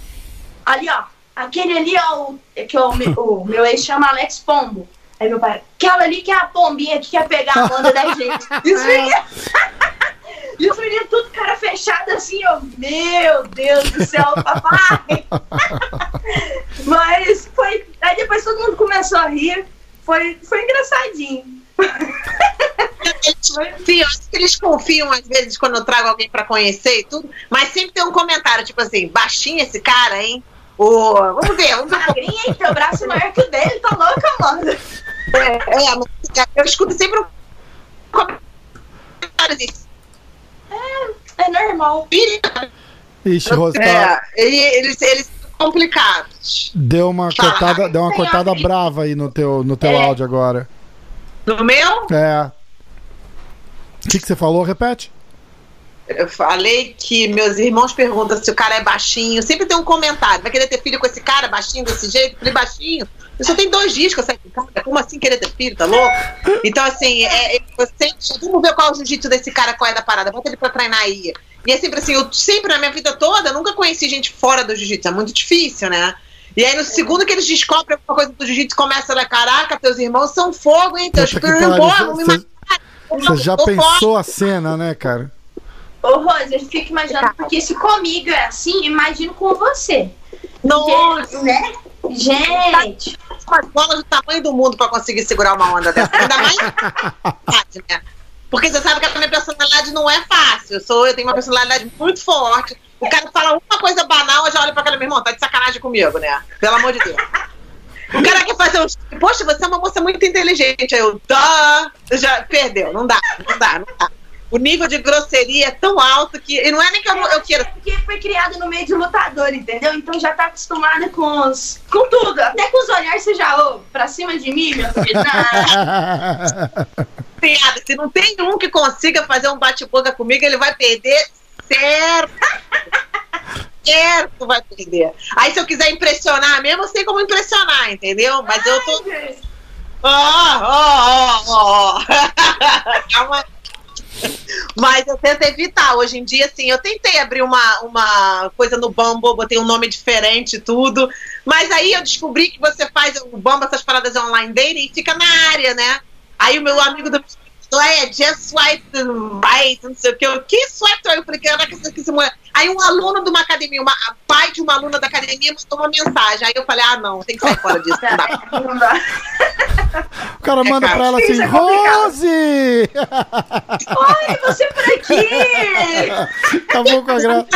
S2: Ali, ó, aquele ali, ó, o, que o, o meu ex chama Alex Pombo. Aí meu pai, aquela ali que é a pombinha que quer pegar a banda da gente. E os meninos, e os meninos tudo cara fechado assim, ó, meu Deus do céu, papai. Mas foi, aí depois todo mundo começou a rir, foi, foi engraçadinho.
S3: Confiam, acho que eles confiam às vezes quando eu trago alguém pra conhecer e tudo, mas sempre tem um comentário, tipo assim, baixinho esse cara, hein? Ô, vamos ver, vamos ver.
S2: Magrinha, hein? Teu braço é maior que o dele, tá louca, mano?
S3: É, é, mas eu escuto sempre um comentário assim,
S2: É normal.
S1: Ixi, Rose, tá-
S3: é, eles, eles são complicados.
S1: deu uma
S3: Fala.
S1: cortada, deu uma cortada brava aí no teu, no teu
S2: É.
S1: áudio agora.
S3: No meu,
S1: É. O que, que você falou? Repete.
S3: eu falei que meus irmãos perguntam se o cara é baixinho. Sempre tem um comentário. Vai querer ter filho com esse cara, baixinho desse jeito? Falei, baixinho. Eu só tenho dois dias que eu saio com cara. Como assim querer ter filho? Tá louco? Então, assim, é, é, você, vamos ver qual é o jiu-jitsu desse cara, qual é da parada. Bota ele pra treinar aí. E é sempre assim, eu sempre na minha vida toda nunca conheci gente fora do jiu-jitsu. É muito difícil, né? E aí, no segundo que eles descobrem alguma coisa do jiu-jitsu, começa a dar, caraca, teus irmãos são fogo, hein? Teus filhos, não me
S1: você-
S3: mataram.
S1: Você já pensou a cena, né, cara?
S2: Ô, Rose, eu fico imaginando, porque se comigo é assim, imagino com você.
S3: Nossa.
S2: Porque, né? Gente,
S3: com as bolas do tamanho do mundo pra conseguir segurar uma onda dessa. Ainda mais fácil, né? Porque você sabe que a minha personalidade não é fácil. Eu, sou, eu tenho uma personalidade muito forte. O cara fala uma coisa banal, eu já olho pra cara, meu irmão, tá de sacanagem comigo, né? Pelo amor de Deus. O cara quer fazer um. Poxa, você é uma moça muito inteligente. Aí eu, tá. Já perdeu. Não dá, não dá, não dá. O nível de grosseria é tão alto que. E não é nem que eu, eu queira.
S2: porque foi criado no meio de lutador, entendeu? Então já tá acostumada com os. com tudo. Até com os olhares você já, ô, pra cima de mim, meu filho.
S3: Piada. Se não tem um que consiga fazer um bate-boca comigo, ele vai perder certo. Certo vai perder. Aí se eu quiser impressionar mesmo, eu sei como impressionar, entendeu? Mas eu tô. Ó, ó, ó, ó. Calma. Mas eu tento evitar. Hoje em dia, assim, eu tentei abrir uma, uma coisa no Bumble, botei um nome diferente e tudo. Mas aí eu descobri que você faz o Bumble, essas paradas online dating, e fica na área, né? Aí o meu amigo do é, just swipe right, não sei o que. Eu, que swipe right? Eu falei, caraca, isso aqui essa mulher. Aí um aluno de uma academia, uma, a pai de uma aluna da academia mandou uma mensagem. Aí eu falei, ah, não, tem que sair fora disso. Não dá.
S2: Não dá.
S1: O cara
S3: É,
S1: manda
S3: cara,
S1: pra ela
S2: isso
S1: assim,
S2: é.
S1: Rose!
S2: Oi, você por aqui!
S1: Acabou com a graça.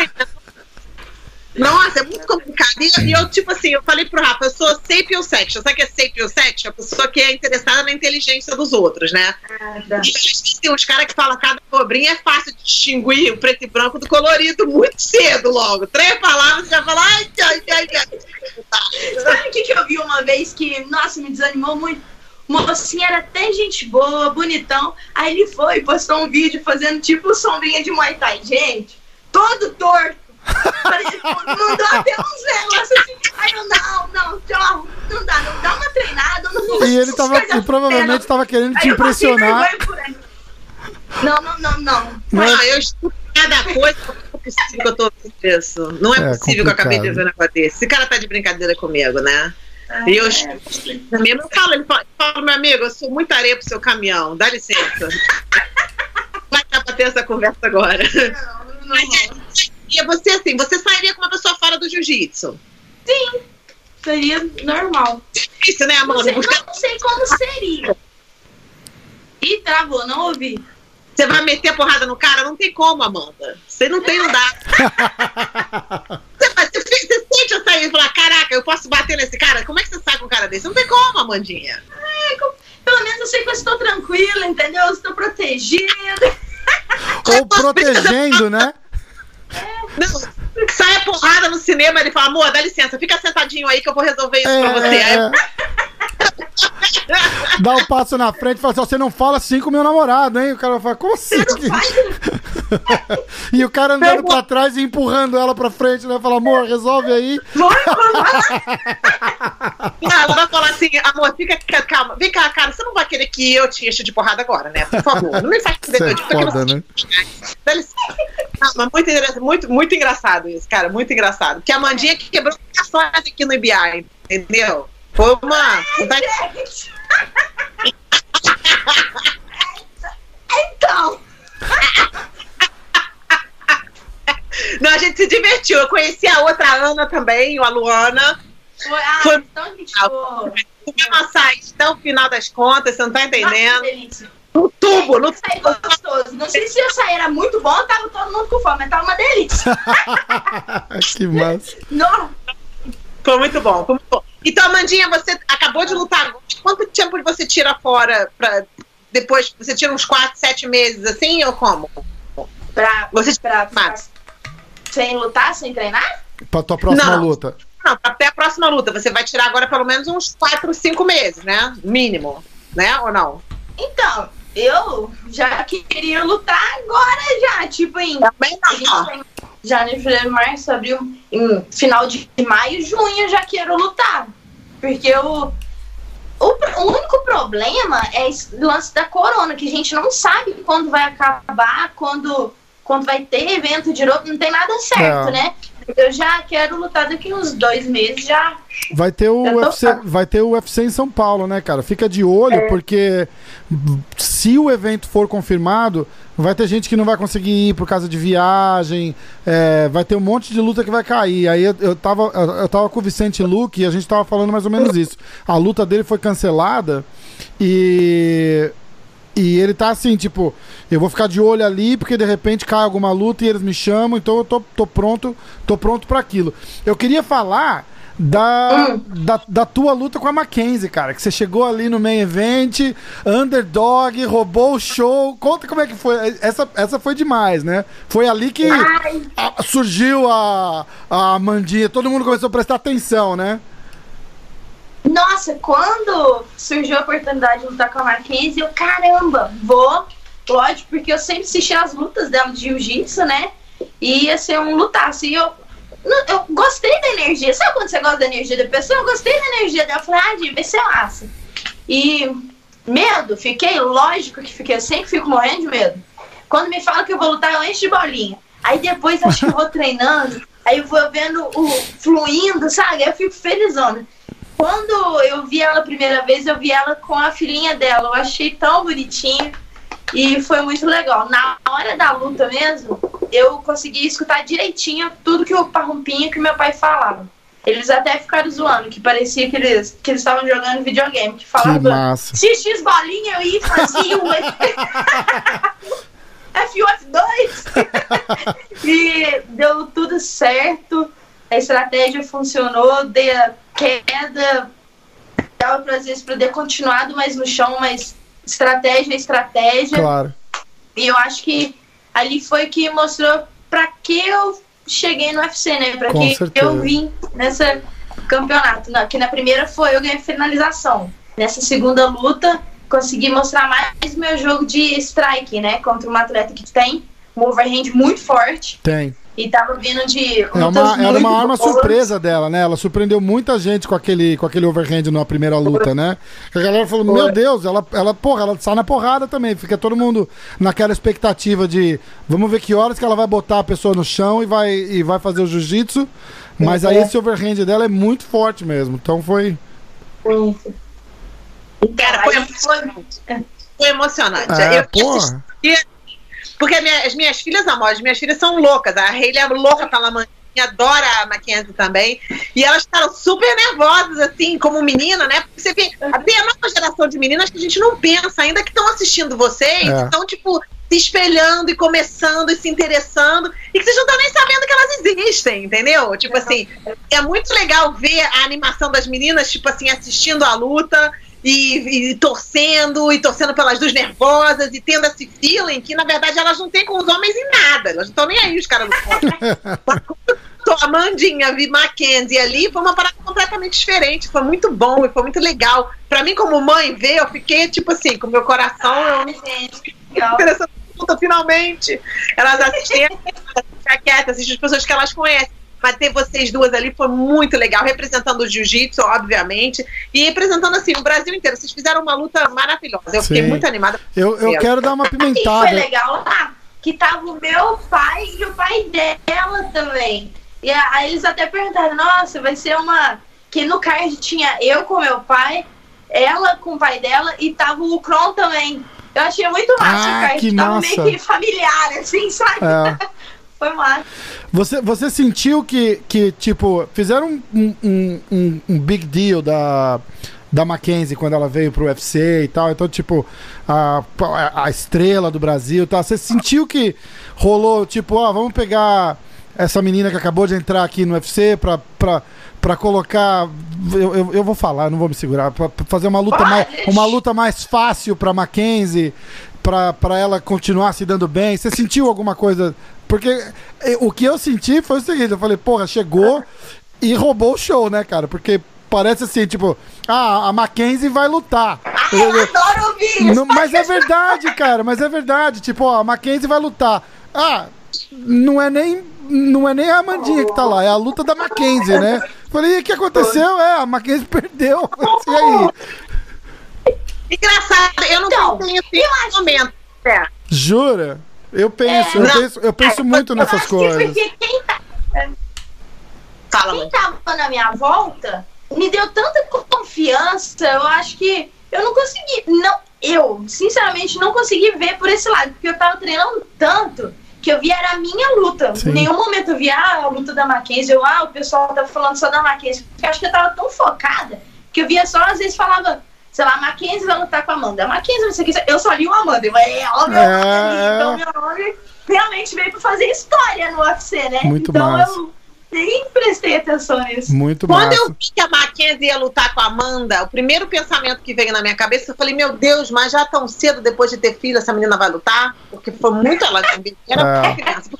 S3: Nossa, é muito complicado. E, e eu, tipo assim, eu falei pro Rafa, eu sou sapiosexual. Sabe o que é sapiosexual? A pessoa que é interessada na inteligência dos outros, né? E às vezes tem uns caras que falam cada cobrinha, é fácil de distinguir o preto e branco do colorido muito cedo logo. Três palavras, você já fala, ai, ai, ai, ai. Tá.
S2: Sabe o que, que eu vi uma vez que, nossa, me desanimou muito? O mocinho era até gente boa, bonitão. Aí ele foi e postou um vídeo fazendo tipo sombrinha de Muay Thai. Gente, todo torto. Assim. Aí eu, não, não, não dá, não dá uma treinada. Não vou
S1: E ele tava, e provavelmente tava querendo te impressionar.
S2: Não, não, não, não.
S1: Não é-
S3: Não, eu cada coisa. Não é possível que eu tô isso. Não é,
S1: É
S3: possível que eu acabei de
S1: complicado.
S3: ver um negócio desse. Esse cara tá de brincadeira comigo, né? E eu
S2: É,
S3: mesmo eu falo, ele fala, fala, meu amigo, eu sou muita areia pro seu caminhão, dá licença. Vai dar pra ter essa conversa agora.
S2: não, não,
S3: Mas é, e é você assim, você sairia com uma pessoa fora do jiu-jitsu.
S2: Seria normal.
S3: Isso, né,
S2: Não
S3: Amanda?
S2: sei,
S3: Buscar-
S2: não sei como seria. Ih, travou, não ouvi.
S3: Você vai meter a porrada no cara? Não tem como, Amanda. Você não tem, não dá. Você, você, você sente eu sair e falar, caraca, eu posso bater nesse cara? Como é que você sai com um cara desse? Não tem como, Amandinha.
S2: Pelo menos eu sei que eu estou tranquila, entendeu? Eu estou protegida.
S1: Ou protegendo, né?
S3: Não. Sai a porrada no cinema, ele fala, amor, dá licença, fica sentadinho aí que eu vou resolver isso
S1: É,
S3: pra você.
S1: É, é. Dá um passo na frente e fala assim: você não fala assim com meu namorado, hein? O cara vai falar, como assim?
S2: Você não faz.
S1: e o cara andando pra trás e empurrando ela pra frente, né? Fala, amor, resolve aí.
S3: Não, ela vai falar assim, amor, fica calma. Vem cá, cara, você não vai querer que eu te encha de porrada agora, né? Por favor, não me faz
S1: Isso é foda, né?
S3: Dá licença. Não, mas muito, muito, muito engraçado isso, cara, muito engraçado. Porque a Mandinha que quebrou ações aqui no IBI, entendeu? Foi uma.
S2: Então.
S3: Não, a gente se divertiu. Eu conheci a outra Ana também, a Luana.
S2: Foi, ah,
S3: Foi-
S2: então a gente ficou.
S3: Comemos açaí até o final das contas, você não tá
S2: Nossa,
S3: entendendo?
S2: delícia.
S3: No tubo, no
S2: Açaí gostoso. Não sei se o açaí era muito bom, tava todo mundo com fome, mas tava uma delícia.
S1: que massa.
S2: Não,
S3: Foi muito bom, foi muito bom. Então, Amandinha, você acabou de lutar. Quanto tempo você tira fora pra. Depois, você tira uns 4, 7 meses assim, ou como?
S2: pra,
S3: Você
S2: pra ficar
S3: Max.
S2: Sem lutar, sem treinar?
S1: Pra tua próxima
S3: Não.
S1: luta.
S3: Não, até a próxima luta. Você vai tirar agora pelo menos uns 4, 5 meses, né? Mínimo. Né? Ou não?
S2: Então, eu já queria lutar agora já, tipo em
S3: Também
S2: tem janeiro, fevereiro, março, abril, em final de maio, junho eu já quero lutar. Porque o, o, o único problema é esse lance da corona, que a gente não sabe quando vai acabar, quando, quando vai ter evento de novo, não tem nada certo,
S1: É.
S2: né? Eu já quero lutar daqui uns dois meses, já.
S1: Vai ter o
S2: Já
S1: UFC, vai ter o UFC em São Paulo, né, cara? Fica de olho,
S2: É.
S1: porque se o evento for confirmado, vai ter gente que não vai conseguir ir por causa de viagem, é, vai ter um monte de luta que vai cair. Aí eu, eu, tava, eu tava com o Vicente Luque e a gente tava falando mais ou menos isso. A luta dele foi cancelada e. E ele tá assim, tipo, eu vou ficar de olho ali, porque de repente cai alguma luta e eles me chamam, então eu tô, tô pronto, tô pronto para aquilo. Eu queria falar da, da, da tua luta com a Mackenzie, cara, que você chegou ali no main event, underdog, roubou o show. Conta como é que foi. Essa, essa foi demais, né? Foi ali que a- surgiu a, a Mandinha, todo mundo começou a prestar atenção, né?
S2: Nossa, quando surgiu a oportunidade de lutar com a Mackenzie, eu, caramba, vou. Lógico, porque eu sempre assisti as lutas dela de jiu-jitsu, né? E ia ser um lutaço. E eu, eu gostei da energia. Sabe quando você gosta da energia da pessoa? Eu gostei da energia dela. Eu falei, ah, Di, vai ser massa. E medo, fiquei, lógico que fiquei, eu sempre fico morrendo de medo. Quando me falam que eu vou lutar, eu encho de bolinha. Aí depois acho que eu vou treinando, aí eu vou vendo o fluindo, sabe? Eu fico felizona. Quando eu vi ela a primeira vez, eu vi ela com a filhinha dela. Eu achei tão bonitinho e foi muito legal. Na hora da luta mesmo, eu consegui escutar direitinho tudo que o Parrumpinho que meu pai falava. Eles até ficaram zoando, que parecia que eles que eles estavam jogando videogame, que falavam se X bolinha eu ia fazia o F1, F2. e deu tudo certo. A estratégia funcionou, dei a queda. Dava pra, às vezes para ter continuado mais no chão, mas estratégia é estratégia.
S1: Claro.
S2: E eu acho que ali foi que mostrou pra que eu cheguei no UFC, né?
S1: Com
S2: que
S1: certeza.
S2: eu vim nessa campeonato. Na, que na primeira foi eu ganhei finalização. Nessa segunda luta, consegui mostrar mais meu jogo de strike, né? Contra uma atleta que tem um overhand muito forte.
S1: Tem.
S2: E tava vindo de.
S1: É uma, era uma arma
S2: boas.
S1: surpresa dela, né? Ela surpreendeu muita gente com aquele, com aquele overhand na primeira luta, né? A galera falou, meu Deus, ela, ela, porra, ela sai na porrada também. Fica todo mundo naquela expectativa de vamos ver que horas que ela vai botar a pessoa no chão e vai, e vai fazer o jiu-jitsu. Mas aí
S2: É.
S1: esse overhand dela é muito forte mesmo. Então foi.
S2: Muito.
S3: Cara,
S2: Aí
S3: foi,
S2: foi-
S3: foi emocionante.
S1: É,
S3: eu
S1: porra.
S3: Porque minha- as minhas filhas, amor, as minhas filhas são loucas. A Hayley é louca pela mãe, adora a Mackenzie também. E elas ficaram super nervosas, assim, como menina, né? Porque você vê, tem a nova geração de meninas que a gente não pensa ainda que estão assistindo vocês,
S1: É.
S3: estão, tipo, se espelhando e começando e se interessando, e que vocês não estão nem sabendo que elas existem, entendeu? Tipo assim, é muito legal ver a animação das meninas, tipo assim, assistindo a luta e, e torcendo, e torcendo pelas duas nervosas, e tendo esse feeling que, na verdade, elas não têm com os homens em nada. Elas não estão nem aí, os caras tô a Amandinha, vi Mackenzie ali, foi uma parada completamente diferente. Foi muito bom e foi muito legal. Pra mim, como mãe, ver, eu fiquei, tipo assim, com o meu coração, eu
S2: Gente, legal.
S3: interessando luta finalmente. Elas assistem, ficar quietas, assistem as pessoas que elas conhecem. Mas ter vocês duas ali foi muito legal, representando o jiu-jitsu, obviamente, e representando assim o Brasil inteiro. Vocês fizeram uma luta maravilhosa. Eu fiquei
S1: Sim.
S3: muito animada.
S1: Eu, eu quero dar uma
S2: foi
S1: pimentada.
S2: legal lá, que tava o meu pai e o pai dela também. E aí eles até perguntaram, nossa, vai ser uma. Que no card tinha eu com meu pai, ela com o pai dela e tava o Kron também. Eu achei muito massa
S1: Ah,
S2: o card,
S1: que
S2: tava
S1: massa.
S2: meio que familiar, assim, sabe?
S1: É.
S2: Foi massa.
S1: Você, você sentiu que, que tipo, fizeram um, um, um, um big deal da, da Mackenzie quando ela veio pro UFC e tal. Então, tipo, a, a estrela do Brasil e tal. Você sentiu que rolou, tipo, ó, vamos pegar essa menina que acabou de entrar aqui no UFC pra, pra, pra colocar. Eu, eu, eu vou falar, não vou me segurar. Pra, pra fazer uma luta,
S2: Pode.
S1: mais, uma luta mais fácil pra Mackenzie. Pra, pra ela continuar se dando bem. Você sentiu alguma coisa? Porque eh, o que eu senti foi o seguinte: eu falei, porra, chegou e roubou o show, né, cara? Porque parece assim, tipo, ah, a Mackenzie vai lutar.
S2: Ah,
S1: Eu-
S2: eu adoro ouvir isso.
S1: não, mas é verdade, cara, mas é verdade. Tipo, ó, a Mackenzie vai lutar. Ah, não é nem. Não é nem a Amandinha que tá lá, é a luta da Mackenzie, né? Falei, e o que aconteceu? É, a Mackenzie perdeu. E aí?
S3: Engraçado, eu não
S2: Então,
S3: assim nesse momento. É.
S1: Jura? Eu penso, eu
S3: Não.
S1: penso, eu penso muito
S2: Eu
S1: nessas
S2: acho que
S1: coisas.
S2: porque quem tá
S3: Fala,
S2: quem tava na minha volta me deu tanta confiança, eu acho que eu não consegui, não, eu, sinceramente, não consegui ver por esse lado, porque eu tava treinando tanto que eu via era a minha luta.
S1: Sim.
S2: Em nenhum momento eu via ah, a luta da Mackenzie, eu, ah, o pessoal tava falando só da Mackenzie, porque eu acho que eu tava tão focada que eu via só, às vezes falava, sei lá, a Mackenzie vai lutar com a Amanda, a Mackenzie não sei o que, eu só li o Amanda, eu falei, é, ó, meu
S1: É.
S2: então meu nome realmente veio pra fazer história no UFC, né?
S1: Muito
S2: então
S1: massa.
S2: eu nem prestei atenção nisso.
S1: Muito
S3: Quando
S1: massa.
S3: eu vi que a Mackenzie ia lutar com a Amanda, o primeiro pensamento que veio na minha cabeça, eu falei, meu Deus, mas já tão cedo, depois de ter filho, essa menina vai lutar? Porque foi muito ela era
S1: É.
S3: criança.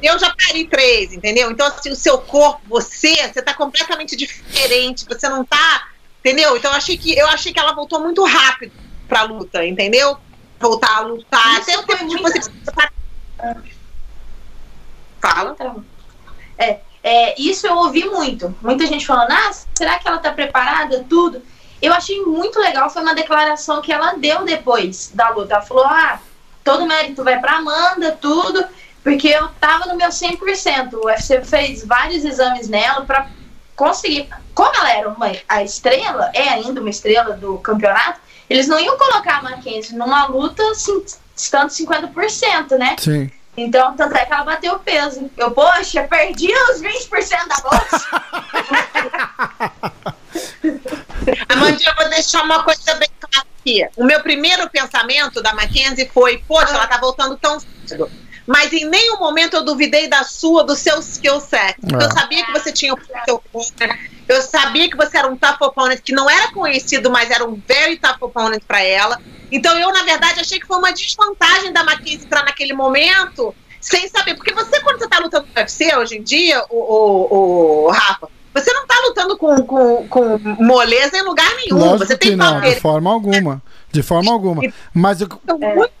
S3: Eu já parei três, entendeu? Então, assim, o seu corpo, você, você tá completamente diferente, você não tá, entendeu? Então, eu achei que, eu achei que ela voltou muito rápido pra luta, entendeu? Voltar a lutar.
S2: Isso
S3: Até o tempo de você. Fala.
S2: É, é, isso eu ouvi muito. Muita gente falando, ah, será que ela tá preparada? Tudo. Eu achei muito legal, foi uma declaração que ela deu depois da luta. Ela falou, ah, todo mérito vai pra Amanda, tudo, porque eu tava no meu 100%. O UFC fez vários exames nela pra conseguir. Como ela era uma, a estrela, é ainda uma estrela do campeonato, eles não iam colocar a Mackenzie numa luta assim, estando 50%, né?
S1: Sim.
S2: Então, tanto é que ela bateu o peso. Eu, poxa, perdi os 20% da bolsa.
S3: Amandinha, eu vou deixar uma coisa bem clara aqui. O meu primeiro pensamento da Mackenzie foi, poxa, ela tá voltando tão cedo. Mas em nenhum momento eu duvidei da sua, do seu skill set.
S1: É.
S3: Eu sabia que você tinha o seu corner, eu sabia que você era um tough opponent, que não era conhecido, mas era um very tough opponent pra ela. Então eu, na verdade, achei que foi uma desvantagem da Mackenzie entrar naquele momento, sem saber. Porque você, quando você tá lutando no UFC hoje em dia, o, o, o Rafa, você não tá lutando com, com, com moleza em lugar nenhum.
S1: Lógico
S3: você
S1: que
S3: tem
S1: não, de forma alguma. De forma alguma. Mas eu,
S3: muito-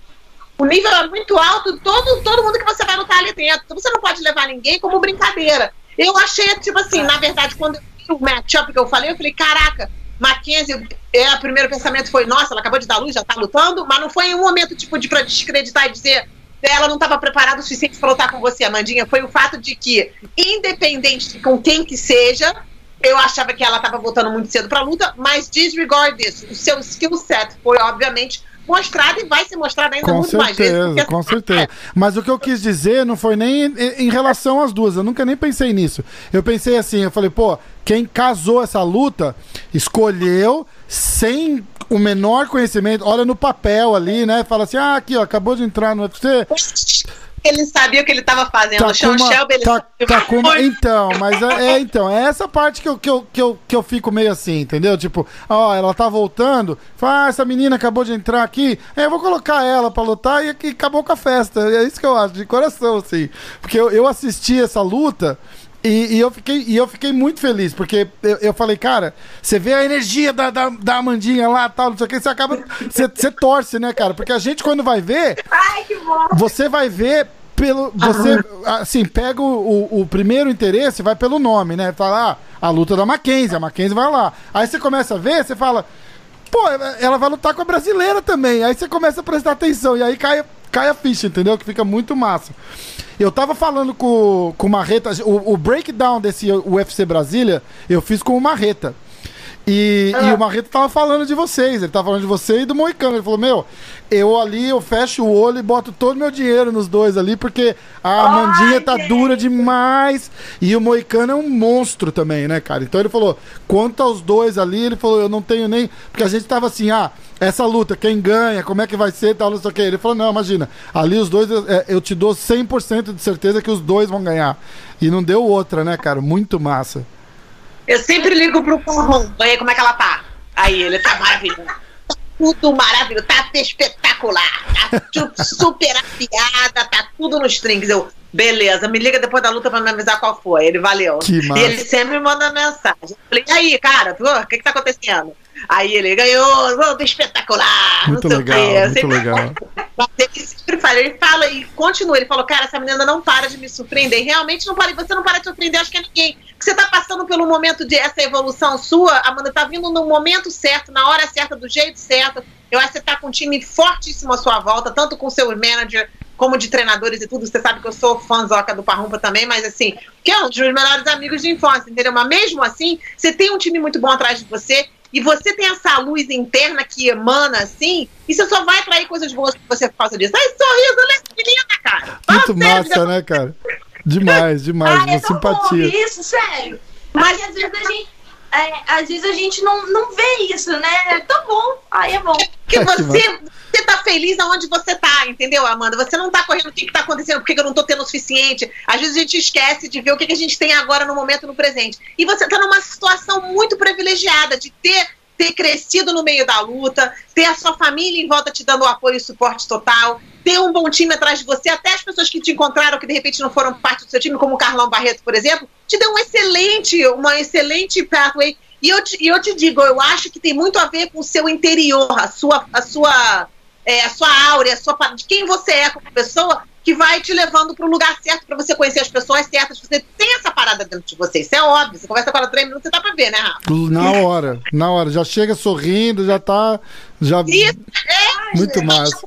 S3: o nível é muito alto, todo, todo mundo que você vai lutar ali dentro. Então você não pode levar ninguém como brincadeira. Eu achei, tipo assim, na verdade, quando eu vi o matchup que eu falei, eu falei, caraca, Mackenzie, é, o primeiro pensamento foi, nossa, ela acabou de dar luz, já tá lutando, mas não foi em um momento, tipo, de pra descreditar e dizer ela não estava preparada o suficiente para lutar com você, Amandinha. Foi o fato de que, independente de com quem que seja, eu achava que ela estava voltando muito cedo para a luta, mas disregard isso. O seu skill set foi, obviamente, mostrado e vai ser mostrado ainda
S1: Com
S3: muito mais vezes.
S1: certeza,
S3: porque-
S1: com certeza. Mas o que eu quis dizer não foi nem em, em relação às duas. Eu nunca nem pensei nisso. Eu pensei assim, eu falei, pô, quem casou essa luta escolheu sem o menor conhecimento, olha no papel ali, né? Fala assim, ah, aqui, ó, acabou de entrar no UFC.
S3: Ele sabia o que ele estava fazendo.
S1: Tá
S3: o Sean Shelby, ele
S1: tá-
S3: sabia
S1: tá com uma-
S3: muito.
S1: Então, mas é, é, então, é essa parte que eu, que, eu, que, eu, que eu fico meio assim, entendeu? Tipo, ó, ela tá voltando, fala, ah, essa menina acabou de entrar aqui, é, eu vou colocar ela pra lutar e, e acabou com a festa. É isso que eu acho, de coração, assim. Porque eu, eu assisti essa luta E, e eu fiquei, e eu fiquei muito feliz, porque eu, eu falei, cara, você vê a energia da, da, da Amandinha lá tal, não sei o que, você acaba. Você, você torce, né, cara? Porque a gente, quando vai ver,
S2: Ai, que bom.
S1: você vai ver pelo. Você, assim, pega o, o, primeiro interesse, vai pelo nome, né? Ah, a luta da Mackenzie, a Mackenzie vai lá. Aí você começa a ver, você fala, pô, ela vai lutar com a brasileira também. Aí você começa a prestar atenção, e aí cai, cai a ficha, entendeu? Que fica muito massa. Eu tava falando com, com o Marreta, o, o breakdown desse UFC Brasília, eu fiz com o Marreta. E, e o Marreta tava falando de vocês, ele tava falando de você e do Moicano. Ele falou: Meu, eu ali, eu fecho o olho e boto todo o meu dinheiro nos dois ali, porque a Amandinha tá
S2: gente.
S1: dura demais. E o Moicano é um monstro também, né, cara? Então ele falou: quanto aos dois ali, ele falou: Eu não tenho nem. Porque a gente tava assim, ah, essa luta, quem ganha, como é que vai ser, tal, não sei o que. Ele falou: Não, imagina, ali os dois, é, eu te dou 100% de certeza que os dois vão ganhar. E não deu outra, né, cara? Muito massa.
S3: Eu sempre ligo pro Porrom, aí como é que ela tá? Aí ele tá maravilhoso. Tá tudo maravilhoso, tá espetacular, tá super afiada, tá tudo nos strings. Eu, beleza, me liga depois da luta pra me avisar qual foi. Ele valeu.
S1: Que massa.
S3: E ele sempre me manda mensagem. Eu falei, e aí, cara, o que que tá acontecendo? Aí ele ganhou, luta espetacular.
S1: Muito
S3: não sei o
S1: legal,
S3: quê.
S1: Muito legal.
S3: mas ele sempre fala, ele fala e continua. Ele falou, cara, essa menina não para de me surpreender. Realmente não para, você não para de surpreender, acho que é ninguém. Porque você tá passando pelo momento de essa evolução sua, Amanda, tá vindo no momento certo, na hora certa, do jeito certo. Eu acho que você tá com um time fortíssimo à sua volta, tanto com seu manager como de treinadores e tudo. Você sabe que eu sou fãzoca do Parrumpa também, mas assim, que é um dos meus melhores amigos de infância, entendeu? Mas mesmo assim, você tem um time muito bom atrás de você. E você tem essa luz interna que emana assim, e você só vai atrair coisas boas pra você causa disso. Ai, sorriso, né, menina, cara? Fala
S1: Muito
S3: sério,
S1: massa, né, cara? Demais, demais.
S2: Ah,
S1: uma
S2: é bom
S1: simpatia.
S2: ouvir isso, sério. Mas às vezes a gente. É, às vezes a gente não, não vê isso, né? É tão bom. Aí é bom.
S3: que
S1: Que
S3: você, você tá feliz aonde você tá, entendeu, Amanda? Você não tá correndo o que, que tá acontecendo, por que que eu não tô tendo o suficiente. Às vezes a gente esquece de ver o que, que a gente tem agora no momento, no presente. E você tá numa situação muito privilegiada de ter, ter crescido no meio da luta, ter a sua família em volta te dando o apoio e suporte total, ter um bom time atrás de você, até as pessoas que te encontraram, que de repente não foram parte do seu time, como o Carlão Barreto, por exemplo, te deu um excelente, uma excelente pathway. E eu te, e eu te digo, eu acho que tem muito a ver com o seu interior, a sua, a sua, é, a sua áurea, a sua, de quem você é como pessoa, que vai te levando para o lugar certo para você conhecer as pessoas certas. Você tem essa parada dentro de você, isso é óbvio. Você conversa com ela três minutos, você dá para ver, né, Rafa?
S1: Na hora, na hora. Já chega sorrindo, já tá. Já...
S3: Isso, é.
S1: Muito
S3: é,
S1: massa.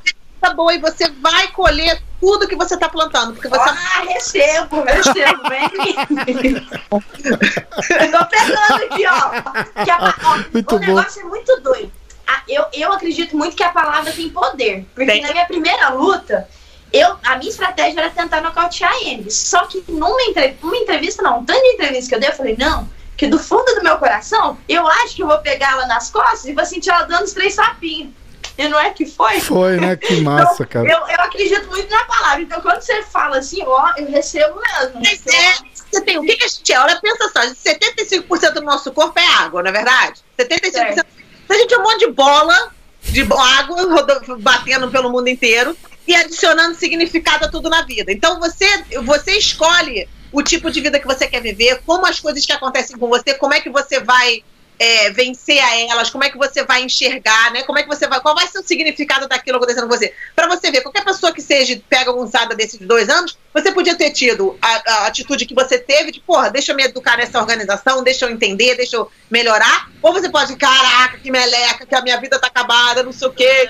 S3: Tá boa e você vai colher tudo que você tá plantando, porque você
S2: Ah, recebo, recebo, vem. Tô pegando aqui, ó. Que a- ó,
S1: Muito
S2: o
S1: bom.
S2: negócio é muito doido. Ah, eu, eu acredito muito que a palavra tem poder. Porque
S3: Tem.
S2: na minha primeira luta, eu, a minha estratégia era tentar nocautear eles. Só que numa entre, uma entrevista, não, um tanto de entrevista que eu dei, eu falei, não, que do fundo do meu coração, eu acho que eu vou pegar ela nas costas e vou sentir ela dando os três sapinhos. E não é que foi?
S1: Foi, né? Que massa,
S2: Então,
S1: cara.
S2: Eu, eu acredito muito na palavra. Então, quando você fala assim, ó, eu recebo mesmo.
S3: Mas é, você tem, o que, que a gente é? Olha, pensa só, 75% do nosso corpo é água, não é verdade? 75%.
S2: Certo.
S3: A gente é um monte de bola de água rodo- batendo pelo mundo inteiro e adicionando significado a tudo na vida. Então você, você escolhe o tipo de vida que você quer viver, como as coisas que acontecem com você, como é que você vai é, vencer a elas, como é que você vai enxergar, né? Como é que você vai, qual vai ser o significado daquilo acontecendo com você? Para você ver, qualquer pessoa que seja pega uma usada desses dois anos, você podia ter tido a, a atitude que você teve de, porra, deixa eu me educar nessa organização, deixa eu entender, deixa eu melhorar, ou você pode, caraca, que meleca, que a minha vida tá acabada, não sei o quê.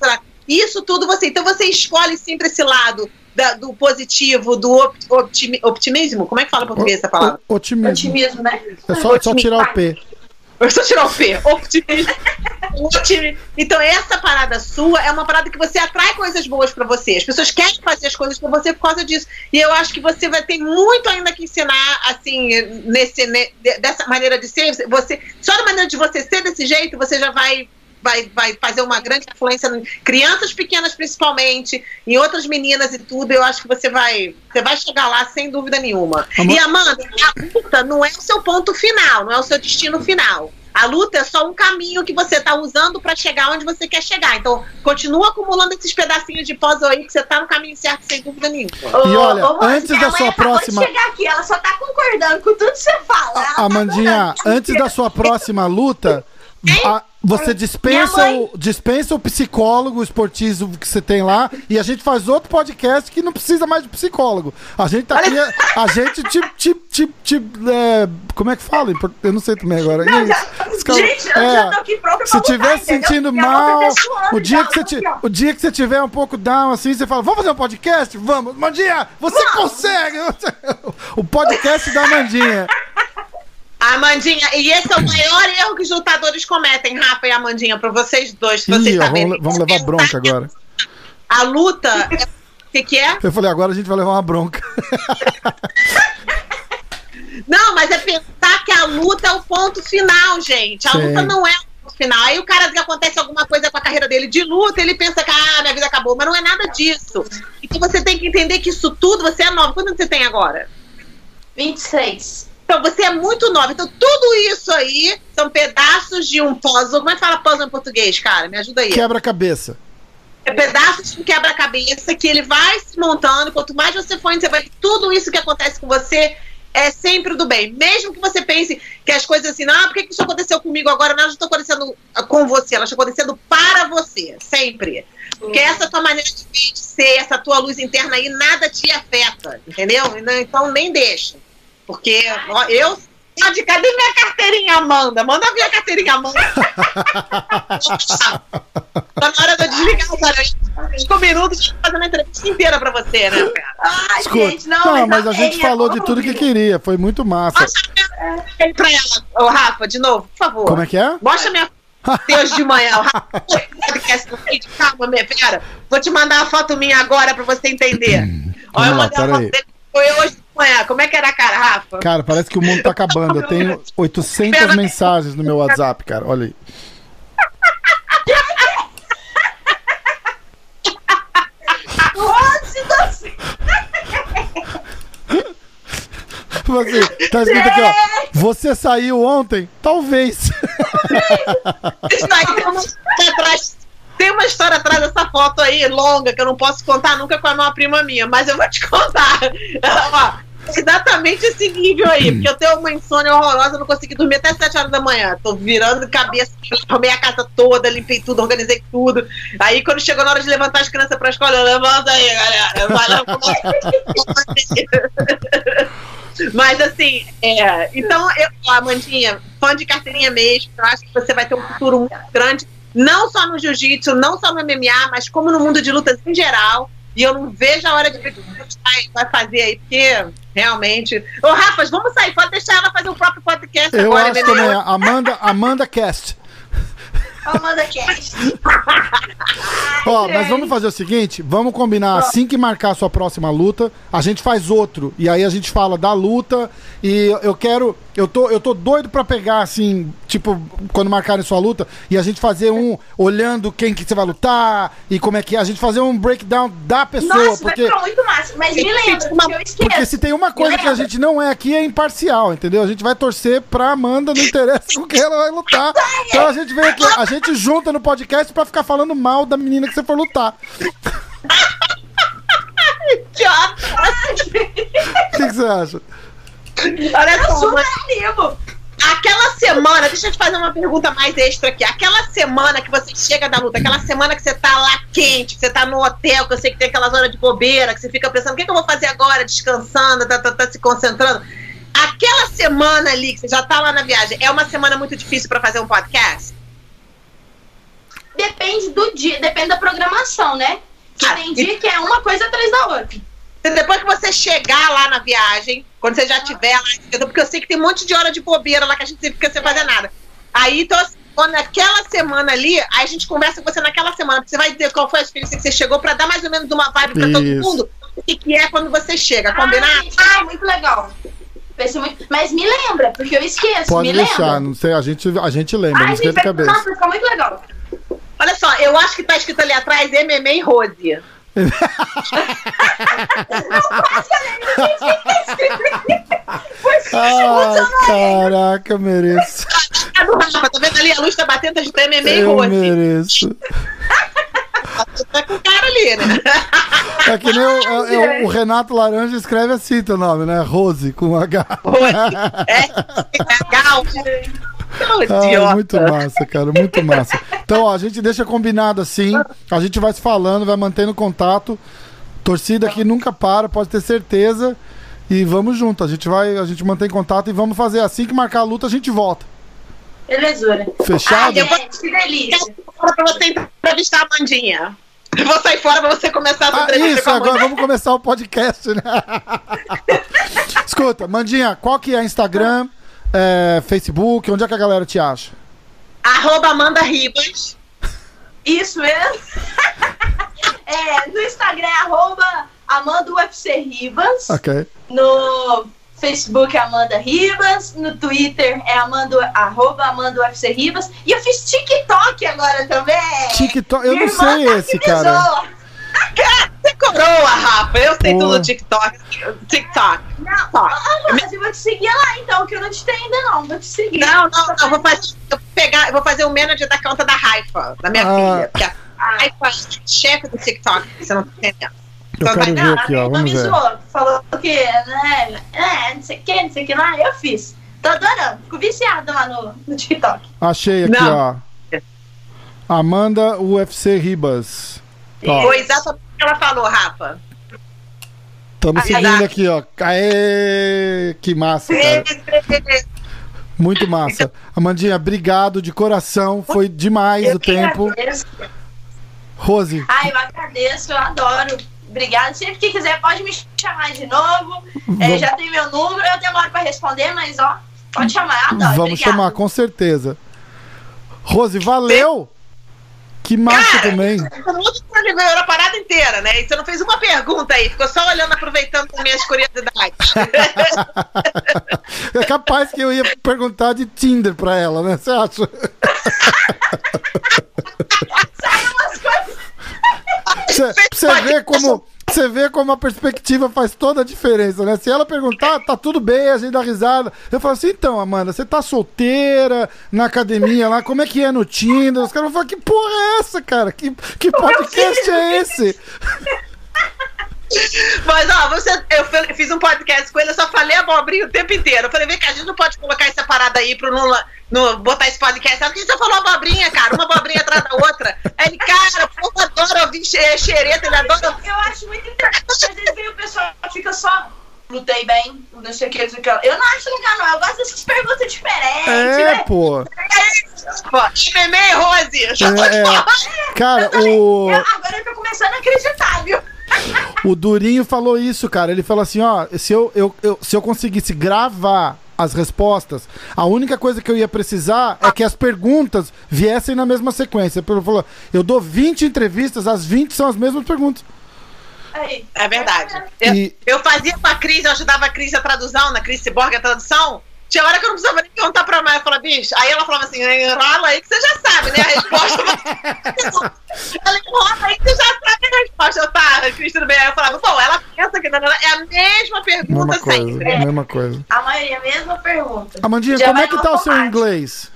S3: lá. Isso tudo você. Então você escolhe sempre esse lado da- do positivo, do opt- optimi- optimismo. Como é que fala em português essa palavra?
S1: O- Otimismo.
S2: Otimismo, né?
S1: É só, é só tirar o P.
S3: Eu só tirar o P. Optimismo. Optimi- Então, essa parada sua é uma parada que você atrai coisas boas pra você. As pessoas querem fazer as coisas pra você por causa disso. E eu acho que você vai ter muito ainda que ensinar, assim, nesse, ne- de- dessa maneira de ser. Você, só da maneira de você ser desse jeito, você já vai. Vai, vai fazer uma grande influência em crianças pequenas, principalmente, em outras meninas e tudo. Eu acho que você vai, você vai chegar lá sem dúvida nenhuma.
S1: Amor-
S3: E Amanda, a luta não é o seu ponto final, não é o seu destino final. A luta é só um caminho que você tá usando para chegar onde você quer chegar. Então, continua acumulando esses pedacinhos de puzzle aí que você tá no caminho certo, sem dúvida nenhuma.
S1: E olha,
S2: Rose,
S1: antes da sua próxima-
S2: chegar aqui, ela só tá concordando com tudo que você fala. Tá
S1: Amandinha,
S2: adorando.
S1: antes da sua próxima luta, a- você dispensa o, dispensa o psicólogo esportivo que você tem lá e a gente faz outro podcast que não precisa mais de psicólogo. A gente tá aqui, a gente te. te, te, te é, como é que fala? Eu não sei também agora.
S2: Não, já- gente, eu
S1: é,
S2: já tô aqui pronta
S1: Se
S2: pra
S1: tiver
S2: lutar,
S1: se sentindo mal,
S2: tá suando
S1: o dia, que você
S2: aqui,
S1: ti-
S2: ó.
S1: o dia que você tiver um pouco down assim, você fala: Vamos fazer um podcast? Vamos, Mandinha, você consegue! O podcast da Mandinha.
S3: Amandinha, e esse é o maior erro que os lutadores cometem, Rafa e Amandinha, pra vocês dois, se
S1: Ih,
S3: vocês
S1: ó,
S3: saberem.
S1: vamos, vamos levar bronca agora.
S3: A luta, o que, que é?
S1: Eu falei, agora a gente vai levar uma bronca.
S3: Não, mas é pensar que a luta é o ponto final, gente. A
S1: Sim.
S3: luta não é o ponto final. Aí o cara que acontece alguma coisa com a carreira dele de luta, ele pensa que ah, minha vida acabou, mas não é nada disso. Então você tem que entender que isso tudo, você é nova. Quanto você tem agora?
S2: 26.
S3: Então você é muito nova. Então tudo isso aí são pedaços de um puzzle. Como é que fala puzzle em português, cara? Me ajuda aí.
S1: Quebra-cabeça.
S3: É pedaços de um quebra-cabeça que ele vai se montando. Quanto mais você for, você vai. Tudo isso que acontece com você é sempre do bem. Mesmo que você pense que as coisas assim, ah, por que isso aconteceu comigo agora? Não, elas não estão acontecendo com você, elas estão acontecendo para você, sempre. Porque essa tua maneira de ser, essa tua luz interna aí, nada te afeta, entendeu? Então nem deixa. Porque eu. Cadê cadê minha carteirinha, Amanda? Manda vir a carteirinha, Amanda. Tá na hora de eu desligar agora. Cinco minutos fazendo a entrevista inteira pra você, né, cara?
S2: Ai,
S1: Escuta.
S2: gente, não,
S1: Não, mas a
S2: amei,
S1: gente falou de
S2: eu
S1: tudo que queria. Foi muito massa.
S3: Mostra minha aí pra ela, ô Rafa, de novo, por favor.
S1: Como é que é?
S3: Mostra minha Deus de manhã. O Rafa podcast no vídeo. Calma, minha pera. Vou te mandar uma foto minha agora pra você entender. Olha, eu
S1: Hum, lá,
S3: mandei uma foto dele. Foi hoje de manhã. Como é que era a cara, Rafa?
S1: Cara, parece que o mundo tá acabando. Eu tenho 800 mensagens no meu WhatsApp, cara. Olha aí.
S2: Do céu.
S1: Você, tá escrito aqui, ó. Você saiu ontem? Talvez.
S3: Isso aí tem uma história atrás. História atrás dessa foto aí, longa, que eu não posso contar nunca com a uma prima minha, mas eu vou te contar. Exatamente esse nível aí, porque eu tenho uma insônia horrorosa, não consegui dormir até 7 horas da manhã. Tô virando cabeça, arrumei a casa toda, limpei tudo, organizei tudo. Aí quando chegou na hora de levantar as crianças pra escola, eu levanta aí, galera. Mas assim, é, então, eu, Amandinha, fã de carteirinha mesmo, eu acho que você vai ter um futuro muito grande, não só no jiu-jitsu, não só no MMA, mas como no mundo de lutas em geral. E eu não vejo a hora de ver o que vai, vai fazer aí, porque realmente. Ô, Rafa, vamos sair, pode deixar ela fazer o próprio podcast
S1: Eu
S3: agora,
S1: acho também. Amanda, Amanda Cast.
S2: Amanda Cast.
S1: Ó, mas vamos fazer o seguinte: vamos combinar assim que marcar a sua próxima luta, a gente faz outro. E aí a gente fala da luta. E eu quero. Eu tô, eu tô doido pra pegar, assim, tipo, quando marcarem sua luta, e a gente fazer um olhando quem que você vai lutar e como é que é. A gente fazer um breakdown da pessoa.
S2: Nossa,
S1: porque,
S2: vai ficar muito massa. Mas me lembra, porque eu esqueço.
S1: porque se tem uma coisa que a gente não é aqui é imparcial, entendeu? A gente vai torcer pra Amanda, não interessa com quem ela vai lutar. Então a gente vem aqui, a gente junta no podcast pra ficar falando mal da menina que você for lutar.
S3: Idiota.
S1: O que, que você acha?
S3: Olha
S2: Eu
S3: só,
S2: super animo.
S3: aquela semana, deixa eu te fazer uma pergunta mais extra aqui. Aquela semana que você chega da luta, aquela semana que você tá lá quente, que você tá no hotel, que eu sei que tem aquelas horas de bobeira, que você fica pensando, o que, que eu vou fazer agora? Descansando, tá, tá, tá se concentrando. Aquela semana ali, que você já tá lá na viagem, é uma semana muito difícil pra fazer um podcast?
S2: Depende do dia, depende da programação, né? Que
S3: Ah,
S2: tem dia que é uma coisa atrás da outra.
S3: Depois que você chegar lá na viagem, quando você já estiver lá, porque eu sei que tem um monte de hora de bobeira lá que a gente fica sem fazer nada. Aí, então, assim, quando naquela semana ali, aí a gente conversa com você naquela semana, porque você vai dizer qual foi a experiência que você chegou, pra dar mais ou menos uma vibe pra todo mundo, o que, que é quando você chega, combinado?
S2: Ah, muito legal. Pensei muito... Mas me lembra, porque eu esqueço.
S1: Pode
S2: me
S1: deixar,
S2: lembra.
S1: não sei, a gente, a gente lembra, não
S2: Ai,
S1: esquenta
S2: gente,
S1: a cabeça.
S2: nossa, fica muito legal.
S3: Olha só, eu acho que tá escrito ali atrás MMA e Rose.
S1: Ai, caraca, mereço.
S3: Ah, vendo? Tá vendo ali? A luz tá batendo, tá de MMA e
S1: Eu
S3: Rose.
S1: mereço.
S3: Tá com cara ali, né?
S1: É que nem o, é- é o- Renato Laranja escreve assim teu nome, né? Rose, com H.
S3: Rose. É. Não,
S1: Ah, muito massa, cara, muito massa. Então, ó, a gente deixa combinado assim, a gente vai se falando, vai mantendo contato. Torcida que nunca para, pode ter certeza. E vamos junto, a gente vai, a gente mantém contato e vamos fazer assim que marcar a luta, a gente volta.
S2: Belezura.
S1: Fechado?
S2: Gente, que delícia.
S3: Fora pra você entrevistar a Mandinha. Eu vou sair fora pra você começar a
S1: Ah, isso,
S3: com a
S1: agora vamos começar o podcast, né? Escuta, Mandinha, qual que é Instagram, é, Facebook, onde é que a galera te acha?
S3: Arroba Amanda Ribas.
S2: Isso mesmo. É, no Instagram é arroba Amanda UFC Ribas.
S1: Ok.
S2: No Facebook é Amanda Ribas. No Twitter é Amanda, arroba Amanda UFC Ribas. E eu fiz TikTok agora também.
S1: TikTok, eu
S2: Minha
S1: não sei esse, cara.
S3: Você coroa, Rafa. Eu sei
S1: Pô.
S3: tudo do TikTok. TikTok.
S2: Não,
S3: Tá.
S2: ah, mas eu vou te seguir lá então, que eu não te tenho ainda não. Vou te seguir.
S3: Não, não, não. Eu vou fazer, eu vou pegar, eu vou fazer o manager da conta da Raifa, da minha
S1: Ah.
S3: filha. Porque a Raifa é chefe do TikTok, você não tá entendendo.
S1: Eu
S3: Então
S1: quero ver
S3: dar,
S1: aqui, ó.
S2: Não
S1: Vamos ver.
S2: zoou. Falou que, né? É, não sei o que, não sei o que lá. Eu fiz. Tô adorando. Fico viciada lá no, no TikTok.
S1: Achei aqui,
S3: Não.
S1: ó. Amanda UFC Ribas.
S3: Foi exatamente o que ela falou, Rafa.
S1: estamos
S3: Ah,
S1: seguindo
S3: exato.
S1: aqui, ó. Aê, que massa, cara. Muito massa. Amandinha, obrigado de coração. Foi demais
S2: Eu
S1: o tempo.
S2: agradeço.
S1: Rose,
S2: Ai, eu agradeço, eu adoro. Obrigada. Sempre que quiser, pode me chamar de novo. É, já tem meu número, eu demoro pra responder, mas ó, pode chamar, adoro.
S1: vamos
S2: Obrigada.
S1: chamar, com certeza. Rose, valeu! Que massa
S3: Cara,
S1: também.
S3: Mundo ligou a parada inteira, né? E você não fez uma pergunta aí, ficou só olhando, aproveitando as minhas curiosidades.
S1: É capaz que eu ia perguntar de Tinder pra ela, né? Você acha? Você, você vê como. Você vê como a perspectiva faz toda a diferença, né? Se ela perguntar, tá tudo bem, a gente dá risada. Eu falo assim, então, Amanda, você tá solteira na academia lá, como é que é no Tinder? Os caras vão falar, que porra é essa, cara? Que, que podcast é esse?
S3: Mas, ó, você, eu fiz um podcast com ele, eu só falei abobrinha o tempo inteiro. Eu falei, vem cá, a gente não pode colocar essa parada aí pro Lula no, botar esse podcast. Sabe que você falou abobrinha, cara? Uma abobrinha atrás da outra. Aí ele, cara, o povo adora ouvir xe- xereta, ele adora.
S2: Eu acho muito interessante. Às vezes vem o pessoal fica só. Lutei bem, não sei o que, não sei o que. Eu não acho legal, não. Eu gosto dessas perguntas diferentes,
S1: É,
S2: né?
S1: pô.
S3: Pô, MMA, Rose! Já tô
S1: É, é. Cara, o.
S2: Eu- agora eu tô começando a acreditar, viu?
S1: O Durinho falou isso, cara. Ele falou assim: ó, se eu, eu, eu- se eu conseguisse gravar as respostas, a única coisa que eu ia precisar é que as perguntas viessem na mesma sequência. Ele falou: eu dou 20 entrevistas, as 20 são as mesmas perguntas.
S3: É verdade. Eu,
S1: E-
S3: eu fazia com a Cris, eu ajudava a Cris a tradução, na Cris Cyborg a tradução. Tinha hora que eu não precisava nem perguntar pra mãe. Eu falava, bicho. Aí ela falava assim, enrola aí que você já sabe, né? A resposta. ela enrola aí que você já sabe a resposta. Eu, tá, Cris, tudo bem. Aí eu falava, bom, ela pensa que não, é a mesma pergunta
S1: Mesma coisa,
S3: sempre.
S1: mesma coisa.
S2: A maioria, mesma pergunta.
S1: Amandinha,
S2: Já
S1: como é que tá o seu inglês?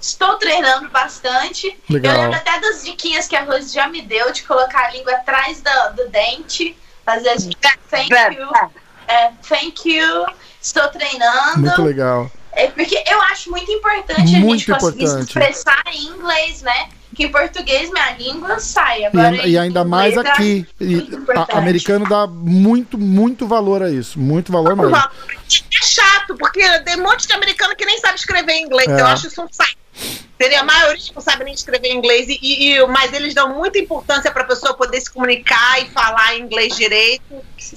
S2: Estou treinando bastante.
S1: Legal.
S2: Eu lembro até das diquinhas que a Rose já me deu de colocar a língua atrás do, do dente. Fazer as thank you. É, thank you. Estou treinando.
S1: Muito legal.
S2: É porque eu acho muito importante a gente
S1: Muito
S2: conseguir
S1: importante.
S2: expressar em inglês, né? Que em português minha língua sai. Agora,
S1: E, e
S2: em
S1: ainda mais
S2: acho
S1: aqui.
S2: Muito
S1: a- americano dá muito, muito valor a isso. Muito valor mesmo.
S3: É chato, porque tem um monte de americano que nem sabe escrever inglês.
S1: É.
S3: Eu acho isso um saco. Seria a maioria não sabe nem escrever inglês, e, e- mas eles dão muita importância para a pessoa poder se comunicar e falar inglês direito.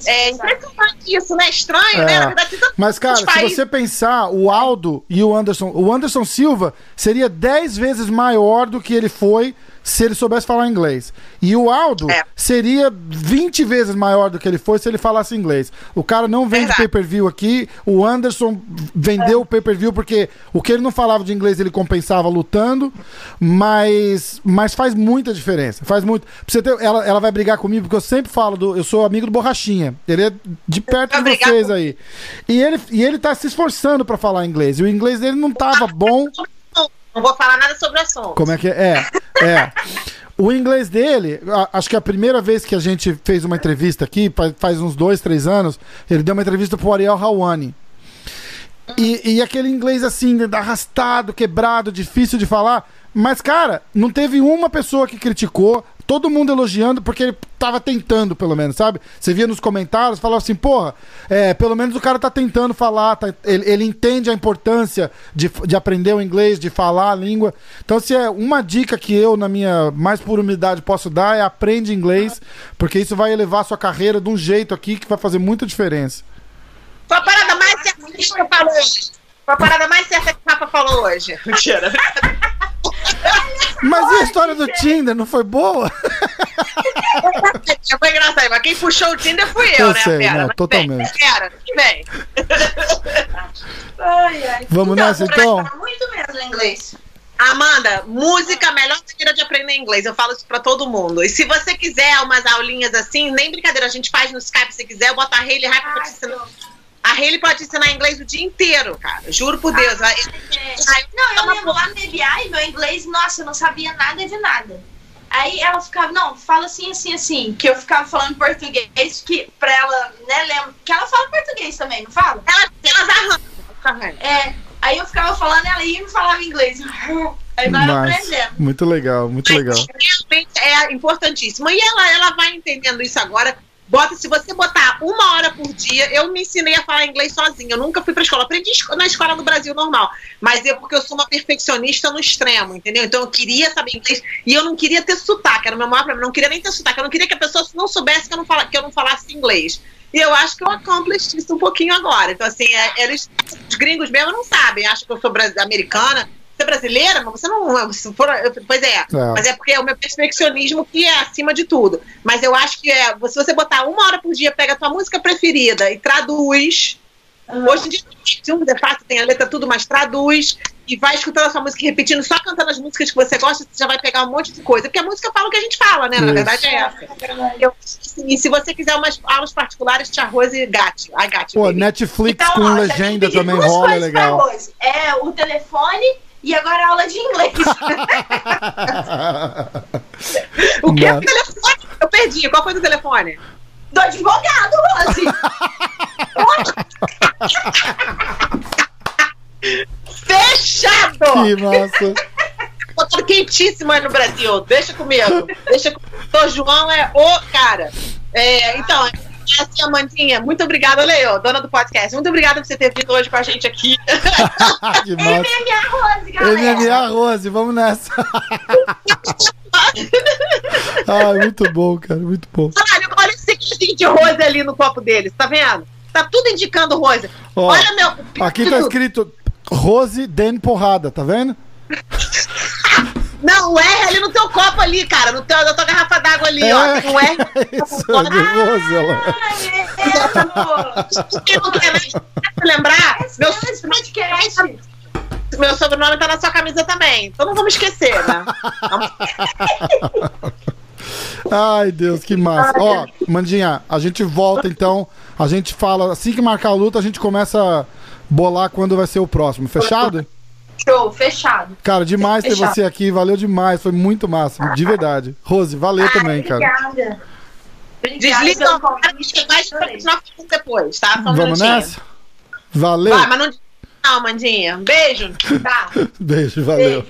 S3: É impressionante isso, né? Estranho,
S1: É.
S3: né? Na verdade,
S1: Mas, cara, se
S3: países-
S1: você pensar, o Aldo e o Anderson, o Anderson Silva seria 10 vezes maior do que ele foi se ele soubesse falar inglês. E o Aldo
S3: É.
S1: seria 20 vezes maior do que ele foi se ele falasse inglês. O cara não vende
S3: Verdade.
S1: pay-per-view aqui. O Anderson vendeu o pay-per-view porque o que ele não falava de inglês ele compensava lutando, mas, mas faz muita diferença. Faz muito. Você ter, ela, ela vai brigar comigo porque eu sempre falo do. Eu sou amigo do Borrachinha. Ele é de perto de vocês aí. E ele, e ele tá se esforçando pra falar inglês. E o inglês dele não tava bom.
S3: Não vou falar nada sobre o assunto.
S1: Como é que é? É. é. O inglês dele, acho que a primeira vez que a gente fez uma entrevista aqui, fa- faz uns dois, três anos, ele deu uma entrevista pro Ariel Hawani. E, e aquele inglês assim, arrastado, quebrado, difícil de falar. Mas, cara, não teve uma pessoa que criticou, todo mundo elogiando, porque ele tava tentando, pelo menos, sabe? Você via nos comentários, falava assim, porra, é, pelo menos o cara tá tentando falar, tá- ele, ele entende a importância de, de aprender o inglês, de falar a língua. Então, se é uma dica que eu, na minha mais pura humildade, posso dar, é aprende inglês, porque isso vai elevar a sua carreira de um jeito aqui que vai fazer muita diferença.
S3: Foi a parada mais certa que o Rafa falou hoje. Foi a parada mais certa que o Rafa falou hoje. Mentira.
S1: Mas e a história do Tinder, não foi boa?
S3: Foi engraçado, mas quem puxou o Tinder fui eu,
S1: Eu
S3: né,
S1: sei,
S3: Pera?
S1: não,
S3: Mas
S1: totalmente.
S3: Bem, Pera, bem.
S2: Ai, ai.
S1: Vamos nessa,
S2: você
S1: então?
S2: Muito mesmo inglês.
S3: Amanda, música é a melhor maneira de aprender inglês. Eu falo isso pra todo mundo. E se você quiser umas aulinhas assim, nem brincadeira, a gente faz no Skype se quiser, eu boto a Hayley Hype pra te ensinar. A Hayley pode ensinar inglês o dia inteiro, cara. Juro por Deus. Vai-
S2: É.
S3: Ai,
S2: Não, eu lembro lá no EBI, meu inglês, nossa, eu não sabia nada de nada. Aí ela ficava, não, fala assim, assim, assim. Que eu ficava falando português, que pra ela, né, lembra. Que ela fala português também, não fala?
S3: Elas, elas arranjam. arranjam.
S2: É. Aí eu ficava falando, ela ia e me falava inglês. Aí vai
S1: Mas,
S2: aprendendo.
S1: muito legal, muito legal.
S3: Realmente é importantíssimo. E ela, ela vai entendendo isso agora. Bota, se você botar uma hora por dia, eu me ensinei a falar inglês sozinha. Eu nunca fui pra escola. Aprendi na escola do Brasil normal. Mas é porque eu sou uma perfeccionista no extremo, entendeu? Então eu queria saber inglês e eu não queria ter sotaque. Era o meu maior problema. Eu não queria nem ter sotaque. Eu não queria que a pessoa não soubesse que eu não, fala, que eu não falasse inglês. E eu acho que eu accomplished isso um pouquinho agora. Então, assim, é, eles, os gringos mesmo não sabem. Acham que eu sou americana. Você é brasileira, mas você não. Se for, pois é. Mas é porque é o meu perfeccionismo que é acima de tudo. Mas eu acho que é, se você botar uma hora por dia, pega a tua música preferida e traduz. Hoje em dia um de fato, tem a letra tudo, mas traduz e vai escutando a sua música e repetindo, só cantando as músicas que você gosta, você já vai pegar um monte de coisa. Porque a música fala o que a gente fala, né? Na
S1: Isso.
S3: verdade é essa. Eu, e se você quiser umas aulas particulares, tia Rose e Gatti. Ai, Gatti.
S1: Pô,
S3: baby.
S1: Netflix
S2: Então,
S1: com
S2: ó,
S1: legenda também rola, é legal.
S2: É o telefone e agora a aula de inglês.
S3: O que é o telefone? Eu perdi. Qual foi o telefone?
S2: Do advogado, Rose.
S3: Fechado!
S1: que massa.
S3: Botando quentíssimo aí no Brasil. Deixa comigo. Deixa comigo. O João é o cara. É, então, assim, Amandinha, muito obrigada, Leo, dona do podcast. Muito obrigada por você ter vindo hoje com a gente aqui.
S2: MMA Rose, galera.
S1: MMA Rose, vamos nessa. Ai, muito bom, cara, muito bom.
S3: Olha, olha esse sequinho de Rose ali no copo deles, tá vendo? Tá tudo indicando Rose.
S1: Ó,
S3: olha, meu.
S1: Aqui tá escrito Rose Den Porrada, tá vendo?
S3: Não, o R ali no teu copo ali, cara. No teu, na tua garrafa d'água ali, ó.
S1: É,
S3: Tem um R.
S1: isso, é de Rose, ela.
S2: É,
S3: não quer nem lembrar, meu,
S2: podcast.
S3: meu sobrenome tá na sua camisa também. Então não vamos esquecer, né?
S1: Ai, Deus, que massa. Ó, Mandinha, a gente volta então. A gente fala, assim que marcar a luta, a gente começa a bolar quando vai ser o próximo. Fechado?
S2: Show, fechado.
S1: Cara, demais ter
S2: Fechado.
S1: você aqui. Valeu demais. Foi muito massa. De verdade. Rose, valeu também, cara.
S2: Obrigada. Obrigada
S3: Desliga o cara
S2: convite.
S3: e vai continuar depois, tá? Só um
S1: Vamos
S3: minutinho.
S1: nessa? Valeu.
S3: Vai, mas não. Não, Mandinha. Um beijo.
S2: Tá.
S1: Beijo, valeu.
S2: Beijo.